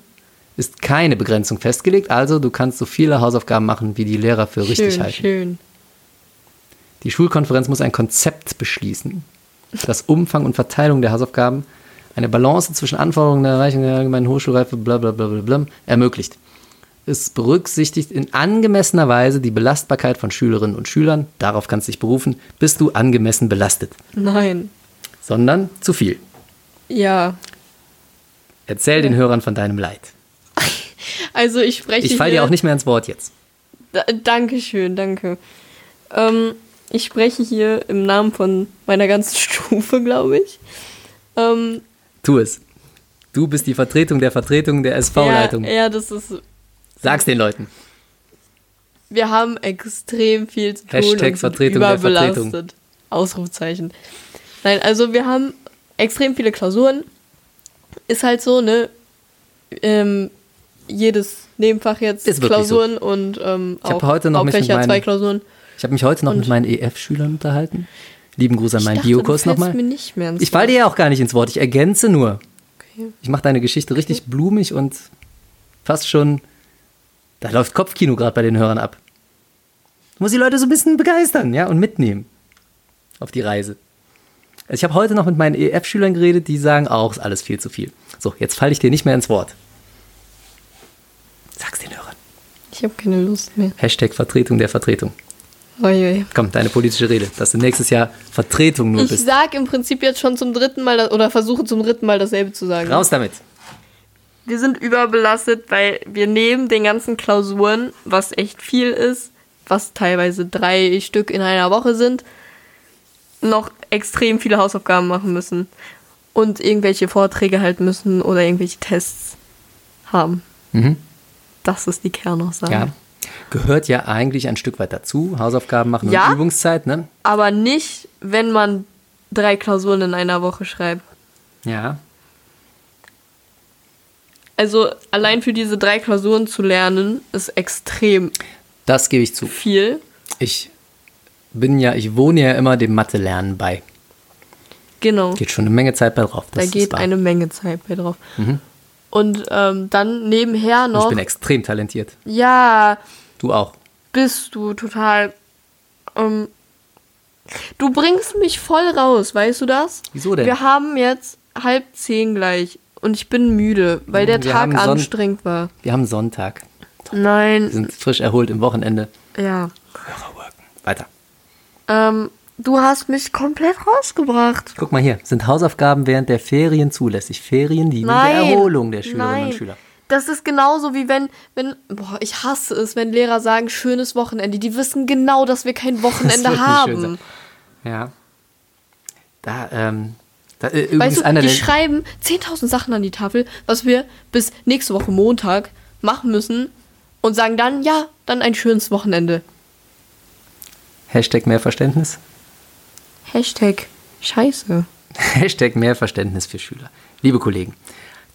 ist keine Begrenzung festgelegt, also du kannst so viele Hausaufgaben machen, wie die Lehrer für richtig schön, halten. schön. Die Schulkonferenz muss ein Konzept beschließen, das Umfang und Verteilung der Hausaufgaben eine Balance zwischen Anforderungen der Erreichung der allgemeinen Hochschulreife bla bla bla bla bla ermöglicht. Es berücksichtigt in angemessener Weise die Belastbarkeit von Schülerinnen und Schülern, darauf kannst du dich berufen, bist du angemessen belastet, Nein. sondern zu viel. Ja. Erzähl den Hörern von deinem Leid. <laughs> Also ich spreche Ich falle dir auch nicht mehr ins Wort jetzt. Da, Dankeschön, danke. Ähm, ich spreche hier im Namen von meiner ganzen <laughs> Stufe, glaube ich. Ähm, Tu es. Du bist die Vertretung der Vertretung der SV-Leitung. Ja, ja, das ist. Sag's den Leuten. Wir haben extrem viel zu tun Hashtag Vertretung der überbelastet. Vertretung. Ausrufzeichen. Nein, also wir haben extrem viele Klausuren ist halt so, ne? Ähm, jedes Nebenfach jetzt Klausuren und ähm, auch Hauptfächer meinen- zwei Klausuren. Ich habe mich heute noch Und- mit meinen EF-Schülern unterhalten. Lieben Gruß an meinen Biokurs nochmal. Ich falle dir ja auch gar nicht ins Wort, ich ergänze nur. Okay. Ich mache deine Geschichte richtig blumig und fast schon. Da läuft Kopfkino gerade bei den Hörern ab. Du musst die Leute so ein bisschen begeistern, ja, und mitnehmen auf die Reise. Also ich habe heute noch mit meinen EF-Schülern geredet, die sagen auch, ist alles viel zu viel. So, jetzt falle ich dir nicht mehr ins Wort. Sag's den Hörern. Ich habe keine Lust mehr. Hashtag Vertretung der Vertretung. Oje. Komm, deine politische Rede, dass du nächstes Jahr Vertretung nur Ich bist. sag im Prinzip jetzt schon zum dritten Mal oder versuche zum dritten Mal dasselbe zu sagen. Raus damit. Wir sind überbelastet, weil wir neben den ganzen Klausuren, was echt viel ist, was teilweise drei Stück in einer Woche sind, noch extrem viele Hausaufgaben machen müssen und irgendwelche Vorträge halten müssen oder irgendwelche Tests haben. Mhm. Das ist die Kernaussage. Ja. Gehört ja eigentlich ein Stück weit dazu. Hausaufgaben machen Ja. und Übungszeit, ne? Aber nicht, wenn man drei Klausuren in einer Woche schreibt. Ja. Also allein für diese drei Klausuren zu lernen, ist extrem Das gebe ich zu. viel. Ich bin ja, ich wohne ja immer dem Mathe-Lernen bei. Genau. Geht schon eine Menge Zeit bei drauf. Da geht. Mhm. eine Menge Zeit bei drauf. Und ähm, dann nebenher Und noch. Ich bin extrem talentiert. ja, Du auch. bist du total. Ähm, du bringst mich voll raus, weißt du das? Wieso denn? Wir haben jetzt halb zehn gleich und ich bin müde, weil der Wir Tag anstrengend war. Wir haben Sonntag. Wir Nein, sind frisch erholt im Wochenende. ja. Weiter. Ähm, du hast mich komplett rausgebracht. Guck mal hier. Sind Hausaufgaben während der Ferien zulässig? Ferien dienen Nein. der Erholung der Schülerinnen Nein. und Schüler. Das ist genauso wie wenn, wenn, boah, ich hasse es, wenn Lehrer sagen, schönes Wochenende. Die wissen genau, dass wir kein <laughs> Wochenende haben. Ja. Da, ähm, da, äh, Weißt du, die der. schreiben 10.000 Sachen an die Tafel, was wir bis nächste Woche Montag machen müssen und sagen dann, ja, dann ein schönes Wochenende. Hashtag mehr Verständnis. Hashtag Scheiße. <laughs> Hashtag mehr Verständnis für Schüler. Liebe Kollegen,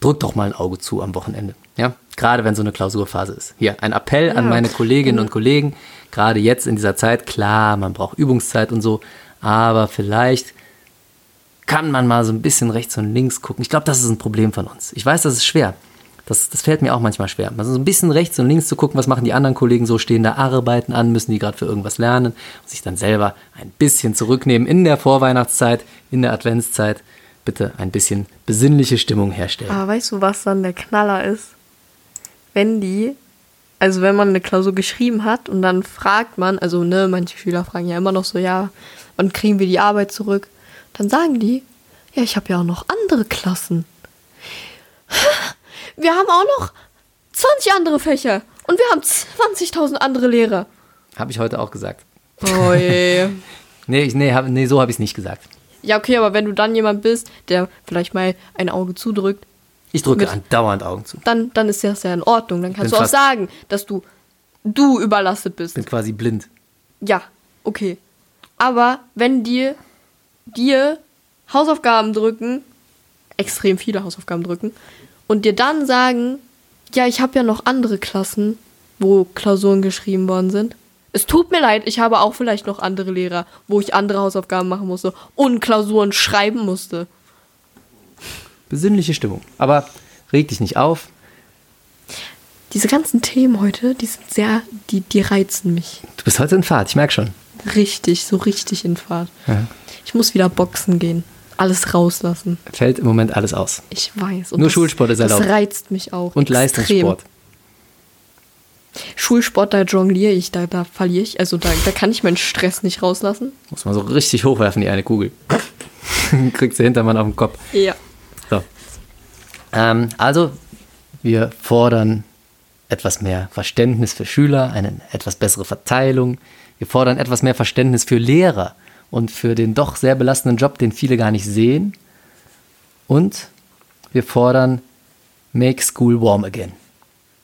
drückt doch mal ein Auge zu am Wochenende. Ja, gerade wenn so eine Klausurphase ist. Hier, ein Appell an Ja. meine Kolleginnen und Kollegen, gerade jetzt in dieser Zeit, klar, man braucht Übungszeit und so, aber vielleicht kann man mal so ein bisschen rechts und links gucken. Ich glaube, das ist ein Problem von uns. Ich weiß, das ist schwer. Das, das fällt mir auch manchmal schwer. Also so ein bisschen rechts und links zu gucken, was machen die anderen Kollegen so, stehen da Arbeiten an, müssen die gerade für irgendwas lernen und sich dann selber ein bisschen zurücknehmen in der Vorweihnachtszeit, in der Adventszeit. Bitte ein bisschen besinnliche Stimmung herstellen. Aber weißt du, was dann der Knaller ist? Wenn die, also wenn man eine Klausur geschrieben hat und dann fragt man, also ne, manche Schüler fragen ja immer noch so, ja, wann kriegen wir die Arbeit zurück? Dann sagen die, ja, ich habe ja auch noch andere Klassen. Wir haben auch noch 20 andere Fächer und wir haben 20.000 andere Lehrer. Habe ich heute auch gesagt. Oh <laughs> je. Nee, ich, nee, hab, nee so habe ich es nicht gesagt. ja, okay, aber wenn du dann jemand bist, der vielleicht mal ein Auge zudrückt, Ich drücke Mit- andauernd Augen zu. dann, dann ist das ja in Ordnung. Dann kannst Bin du auch sagen, dass du, du überlastet bist. Bin quasi blind. Ja, okay. Aber wenn dir, dir Hausaufgaben drücken, extrem viele Hausaufgaben drücken, und dir dann sagen, ja, ich habe ja noch andere Klassen, wo Klausuren geschrieben worden sind. Es tut mir leid, ich habe auch vielleicht noch andere Lehrer, wo ich andere Hausaufgaben machen musste und Klausuren schreiben musste. Besinnliche Stimmung. Aber reg dich nicht auf. Diese ganzen Themen heute, die sind sehr, die, die reizen mich. Du bist heute in Fahrt, ich merke schon. Richtig, so richtig in Fahrt. Ja. Ich muss wieder boxen gehen. Alles rauslassen. Fällt im Moment alles aus. Ich weiß. Nur das, Schulsport ist Das erlaubt. reizt mich auch. Und extrem. Leistungssport. Schulsport, da jongliere ich, da, da verliere ich. Also da, da kann ich meinen Stress nicht rauslassen. Muss man so richtig hochwerfen, die eine Kugel. <laughs> Kriegt sie Hintermann auf den Kopf. Ja. So. Ähm, also, wir fordern etwas mehr Verständnis für Schüler, eine etwas bessere Verteilung. Wir fordern etwas mehr Verständnis für Lehrer und für den doch sehr belastenden Job, den viele gar nicht sehen. Und wir fordern Make School Warm Again.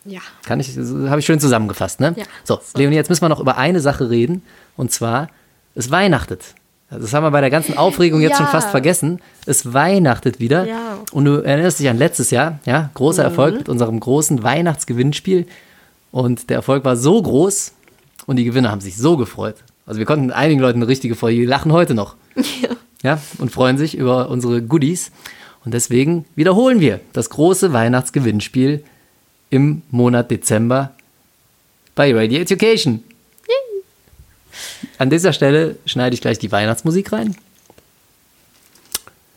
Ja. Kann ich, habe ich schön zusammengefasst, ne? Ja. So, Leonie, jetzt müssen wir noch über eine Sache reden. Und zwar, es weihnachtet. Das haben wir bei der ganzen Aufregung jetzt Ja. schon fast vergessen. Es weihnachtet wieder. Ja. Mhm. Und du erinnerst dich an letztes Jahr, ja, großer Erfolg mit unserem großen Weihnachtsgewinnspiel. Und der Erfolg war so groß und die Gewinner haben sich so gefreut. Also wir konnten einigen Leuten eine richtige Freude, die lachen heute noch. <laughs> Ja. und freuen sich über unsere Goodies. Und deswegen wiederholen wir das große Weihnachtsgewinnspiel im Monat Dezember bei Radio Education. An dieser Stelle schneide ich gleich die Weihnachtsmusik rein.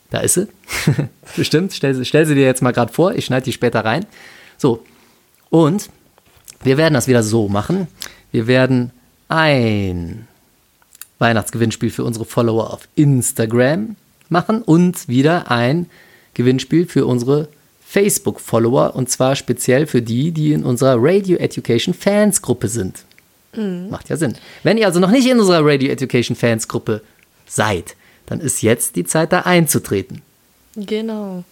Da ist sie. <laughs> Bestimmt. Stell, sie- stell sie dir jetzt mal gerade vor. Ich schneide die später rein. So. Und wir werden das wieder so machen. Wir werden ein Weihnachtsgewinnspiel für unsere Follower auf Instagram machen und wieder ein Gewinnspiel für unsere Facebook-Follower und zwar speziell für die, die in unserer Radio Education Fans Gruppe sind. Macht ja Sinn. Wenn ihr also noch nicht in unserer Radio Education Fans Gruppe seid, dann ist jetzt die Zeit da einzutreten. Genau.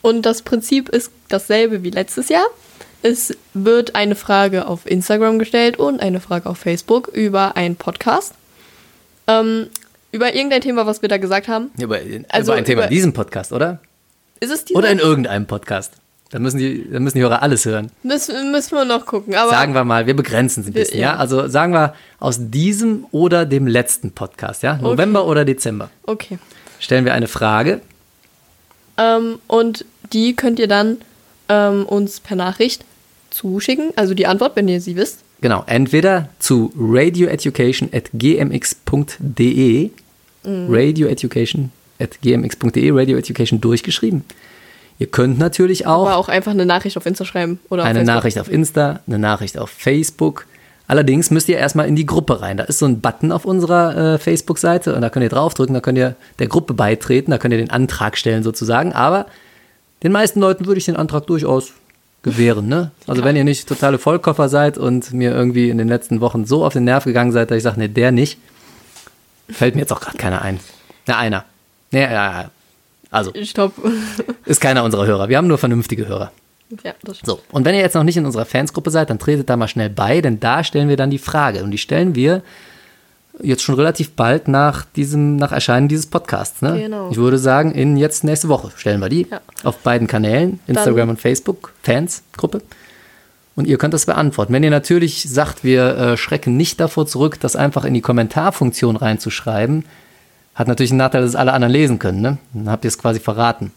Und das Prinzip ist dasselbe wie letztes Jahr. Es wird eine Frage auf Instagram gestellt und eine Frage auf Facebook über einen Podcast. Ähm, über irgendein Thema, was wir da gesagt haben. Über, Also über ein Thema über- in diesem Podcast, oder? Ist es dieser? Oder in irgendeinem Podcast. Da müssen die, da müssen die Hörer alles hören. müssen, müssen wir noch gucken. Aber sagen wir mal, wir begrenzen es ein bisschen, ja. Ja. Also sagen wir aus diesem oder dem letzten Podcast, ja. November oder Dezember. okay. Stellen wir eine Frage. Ähm, und die könnt ihr dann ähm, uns per Nachricht zuschicken. Also die Antwort, wenn ihr sie wisst. Genau, entweder zu radioeducation.gmx.de, Mhm. radioeducation.gmx.de, radioeducation durchgeschrieben. Ihr könnt natürlich auch Aber auch einfach eine Nachricht auf Insta schreiben. Oder eine Facebook. Nachricht auf Insta, eine Nachricht auf Facebook. Allerdings müsst ihr erstmal in die Gruppe rein. Da ist so ein Button auf unserer äh, Facebook-Seite und da könnt ihr draufdrücken, da könnt ihr der Gruppe beitreten, da könnt ihr den Antrag stellen sozusagen. Aber den meisten Leuten würde ich den Antrag durchaus gewähren. Ne? Also wenn ihr nicht totale Vollkoffer seid und mir irgendwie in den letzten Wochen so auf den Nerv gegangen seid, dass ich sage, nee, der nicht, fällt mir jetzt auch gerade keiner ein. Na, einer. Nee, ja, ja. Also, Stopp. ist keiner unserer Hörer. Wir haben nur vernünftige Hörer. ja, das stimmt. So, und wenn ihr jetzt noch nicht in unserer Fansgruppe seid, dann tretet da mal schnell bei, denn da stellen wir dann die Frage. Und die stellen wir jetzt schon relativ bald nach diesem, nach Erscheinen dieses Podcasts. Ne? Genau. Ich würde sagen, in jetzt nächste Woche stellen wir die Ja. auf beiden Kanälen, Instagram und Facebook, Fansgruppe. Und ihr könnt das beantworten. Wenn ihr natürlich sagt, wir äh, schrecken nicht davor zurück, das einfach in die Kommentarfunktion reinzuschreiben, hat natürlich einen Nachteil, dass es alle anderen lesen können. Ne? Dann habt ihr es quasi verraten.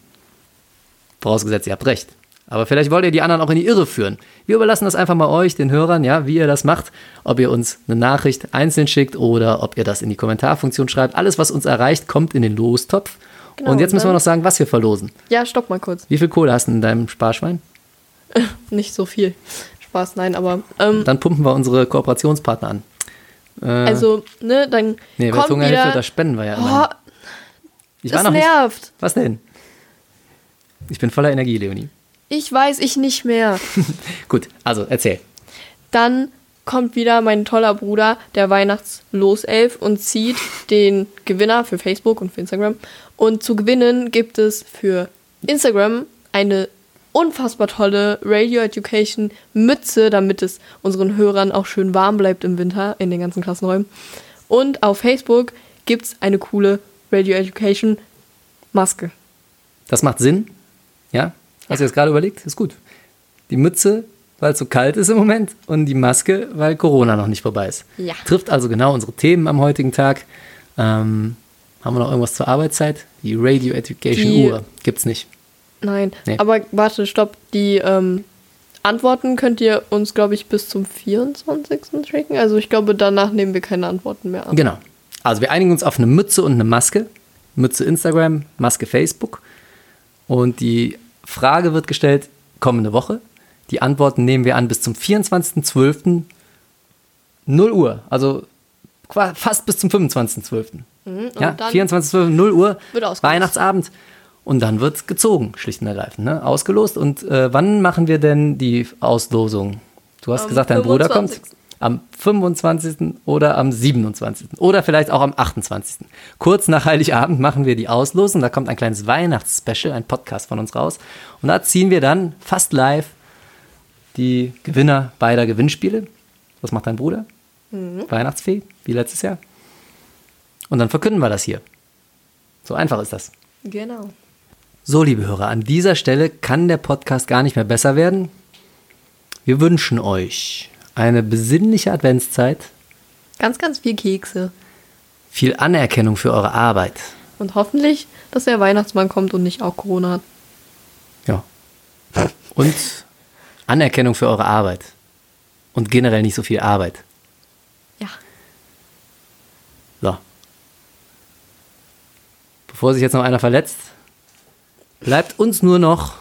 Vorausgesetzt, ihr habt recht. Aber vielleicht wollt ihr die anderen auch in die Irre führen. Wir überlassen das einfach mal euch, den Hörern, ja, wie ihr das macht. Ob ihr uns eine Nachricht einzeln schickt oder ob ihr das in die Kommentarfunktion schreibt. Alles, was uns erreicht, kommt in den Lostopf. Genau, und jetzt müssen wir noch sagen, was wir verlosen. Ja, stopp mal kurz. Wie viel Kohle hast du in deinem Sparschwein? <laughs> Nicht so viel. Spaß, nein, aber ähm, Dann pumpen wir unsere Kooperationspartner an. Äh, also, ne, dann nee, kommt Welthungerhilfe, wieder... da spenden wir ja oh, immer. Ich das noch nicht. nervt. Was denn? Ich bin voller Energie, Leonie. Ich weiß, ich nicht mehr. <laughs> Gut, also erzähl. Dann kommt wieder mein toller Bruder, der Weihnachtsloself, und zieht den Gewinner für Facebook und für Instagram. Und zu gewinnen gibt es für Instagram eine unfassbar tolle Radio Education Mütze, damit es unseren Hörern auch schön warm bleibt im Winter in den ganzen Klassenräumen. Und auf Facebook gibt es eine coole Radio Education Maske. Das macht Sinn. Ja? Hast du jetzt gerade überlegt? Ist gut. Die Mütze, weil es so kalt ist im Moment, und die Maske, weil Corona noch nicht vorbei ist. Ja. Trifft also genau unsere Themen am heutigen Tag. Ähm, haben wir noch irgendwas zur Arbeitszeit? Die Radio Education Die- Uhr gibt's nicht. Nein, Nee. aber warte, stopp. Die ähm, Antworten könnt ihr uns, glaube ich, bis zum 24. schicken. Also ich glaube, danach nehmen wir keine Antworten mehr an. Genau. Also wir einigen uns auf eine Mütze und eine Maske. Mütze Instagram, Maske Facebook. Und die Frage wird gestellt kommende Woche. Die Antworten nehmen wir an bis zum 24.12. 0 Uhr. Also fast bis zum 25.12. ja, und dann 24.12. 0 Uhr. Weihnachtsabend. Und dann wird gezogen, schlicht und ergreifend. Ne? Ausgelost. Und äh, wann machen wir denn die Auslosung? Du hast Am gesagt, dein Bruder kommt 25.. am 25. oder am 27. oder vielleicht auch am 28. Kurz nach Heiligabend machen wir die Auslosung. Da kommt ein kleines Weihnachtsspecial, ein Podcast von uns raus. Und da ziehen wir dann fast live die Gewinner beider Gewinnspiele. Was macht dein Bruder? Weihnachtsfee, wie letztes Jahr. Und dann verkünden wir das hier. So einfach ist das. Genau. So, liebe Hörer, an dieser Stelle kann der Podcast gar nicht mehr besser werden. Wir wünschen euch eine besinnliche Adventszeit, Ganz, ganz viel Kekse. viel Anerkennung für eure Arbeit. Und hoffentlich, dass der Weihnachtsmann kommt und nicht auch Corona hat. Ja. Und Anerkennung für eure Arbeit. Und generell nicht so viel Arbeit. Ja. So. Bevor sich jetzt noch einer verletzt, bleibt uns nur noch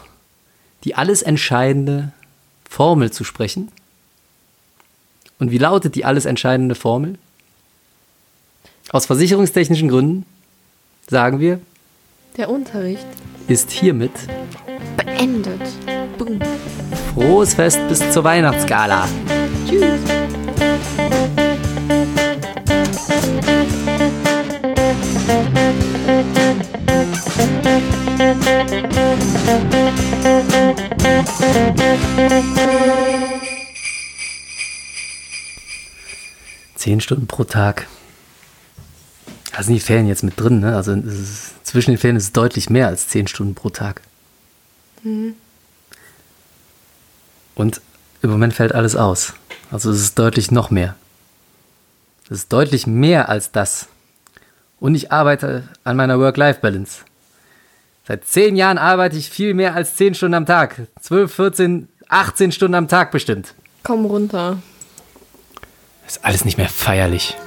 die alles entscheidende Formel zu sprechen. Und wie lautet die alles entscheidende Formel? Aus versicherungstechnischen Gründen sagen wir, Der Unterricht ist hiermit beendet. Boom. frohes Fest bis zur Weihnachtsgala. Tschüss. Zehn Stunden pro Tag. Da sind die Ferien jetzt mit drin, ne? Also ist, zwischen den Ferien ist es deutlich mehr als zehn Stunden pro Tag. Und im Moment fällt alles aus. Also es ist deutlich noch mehr. Es ist deutlich mehr als das. Und ich arbeite an meiner Work-Life-Balance. Seit zehn Jahren arbeite ich viel mehr als zehn Stunden am Tag. Zwölf, 14, 18 Stunden am Tag bestimmt. Komm runter. Ist alles nicht mehr feierlich.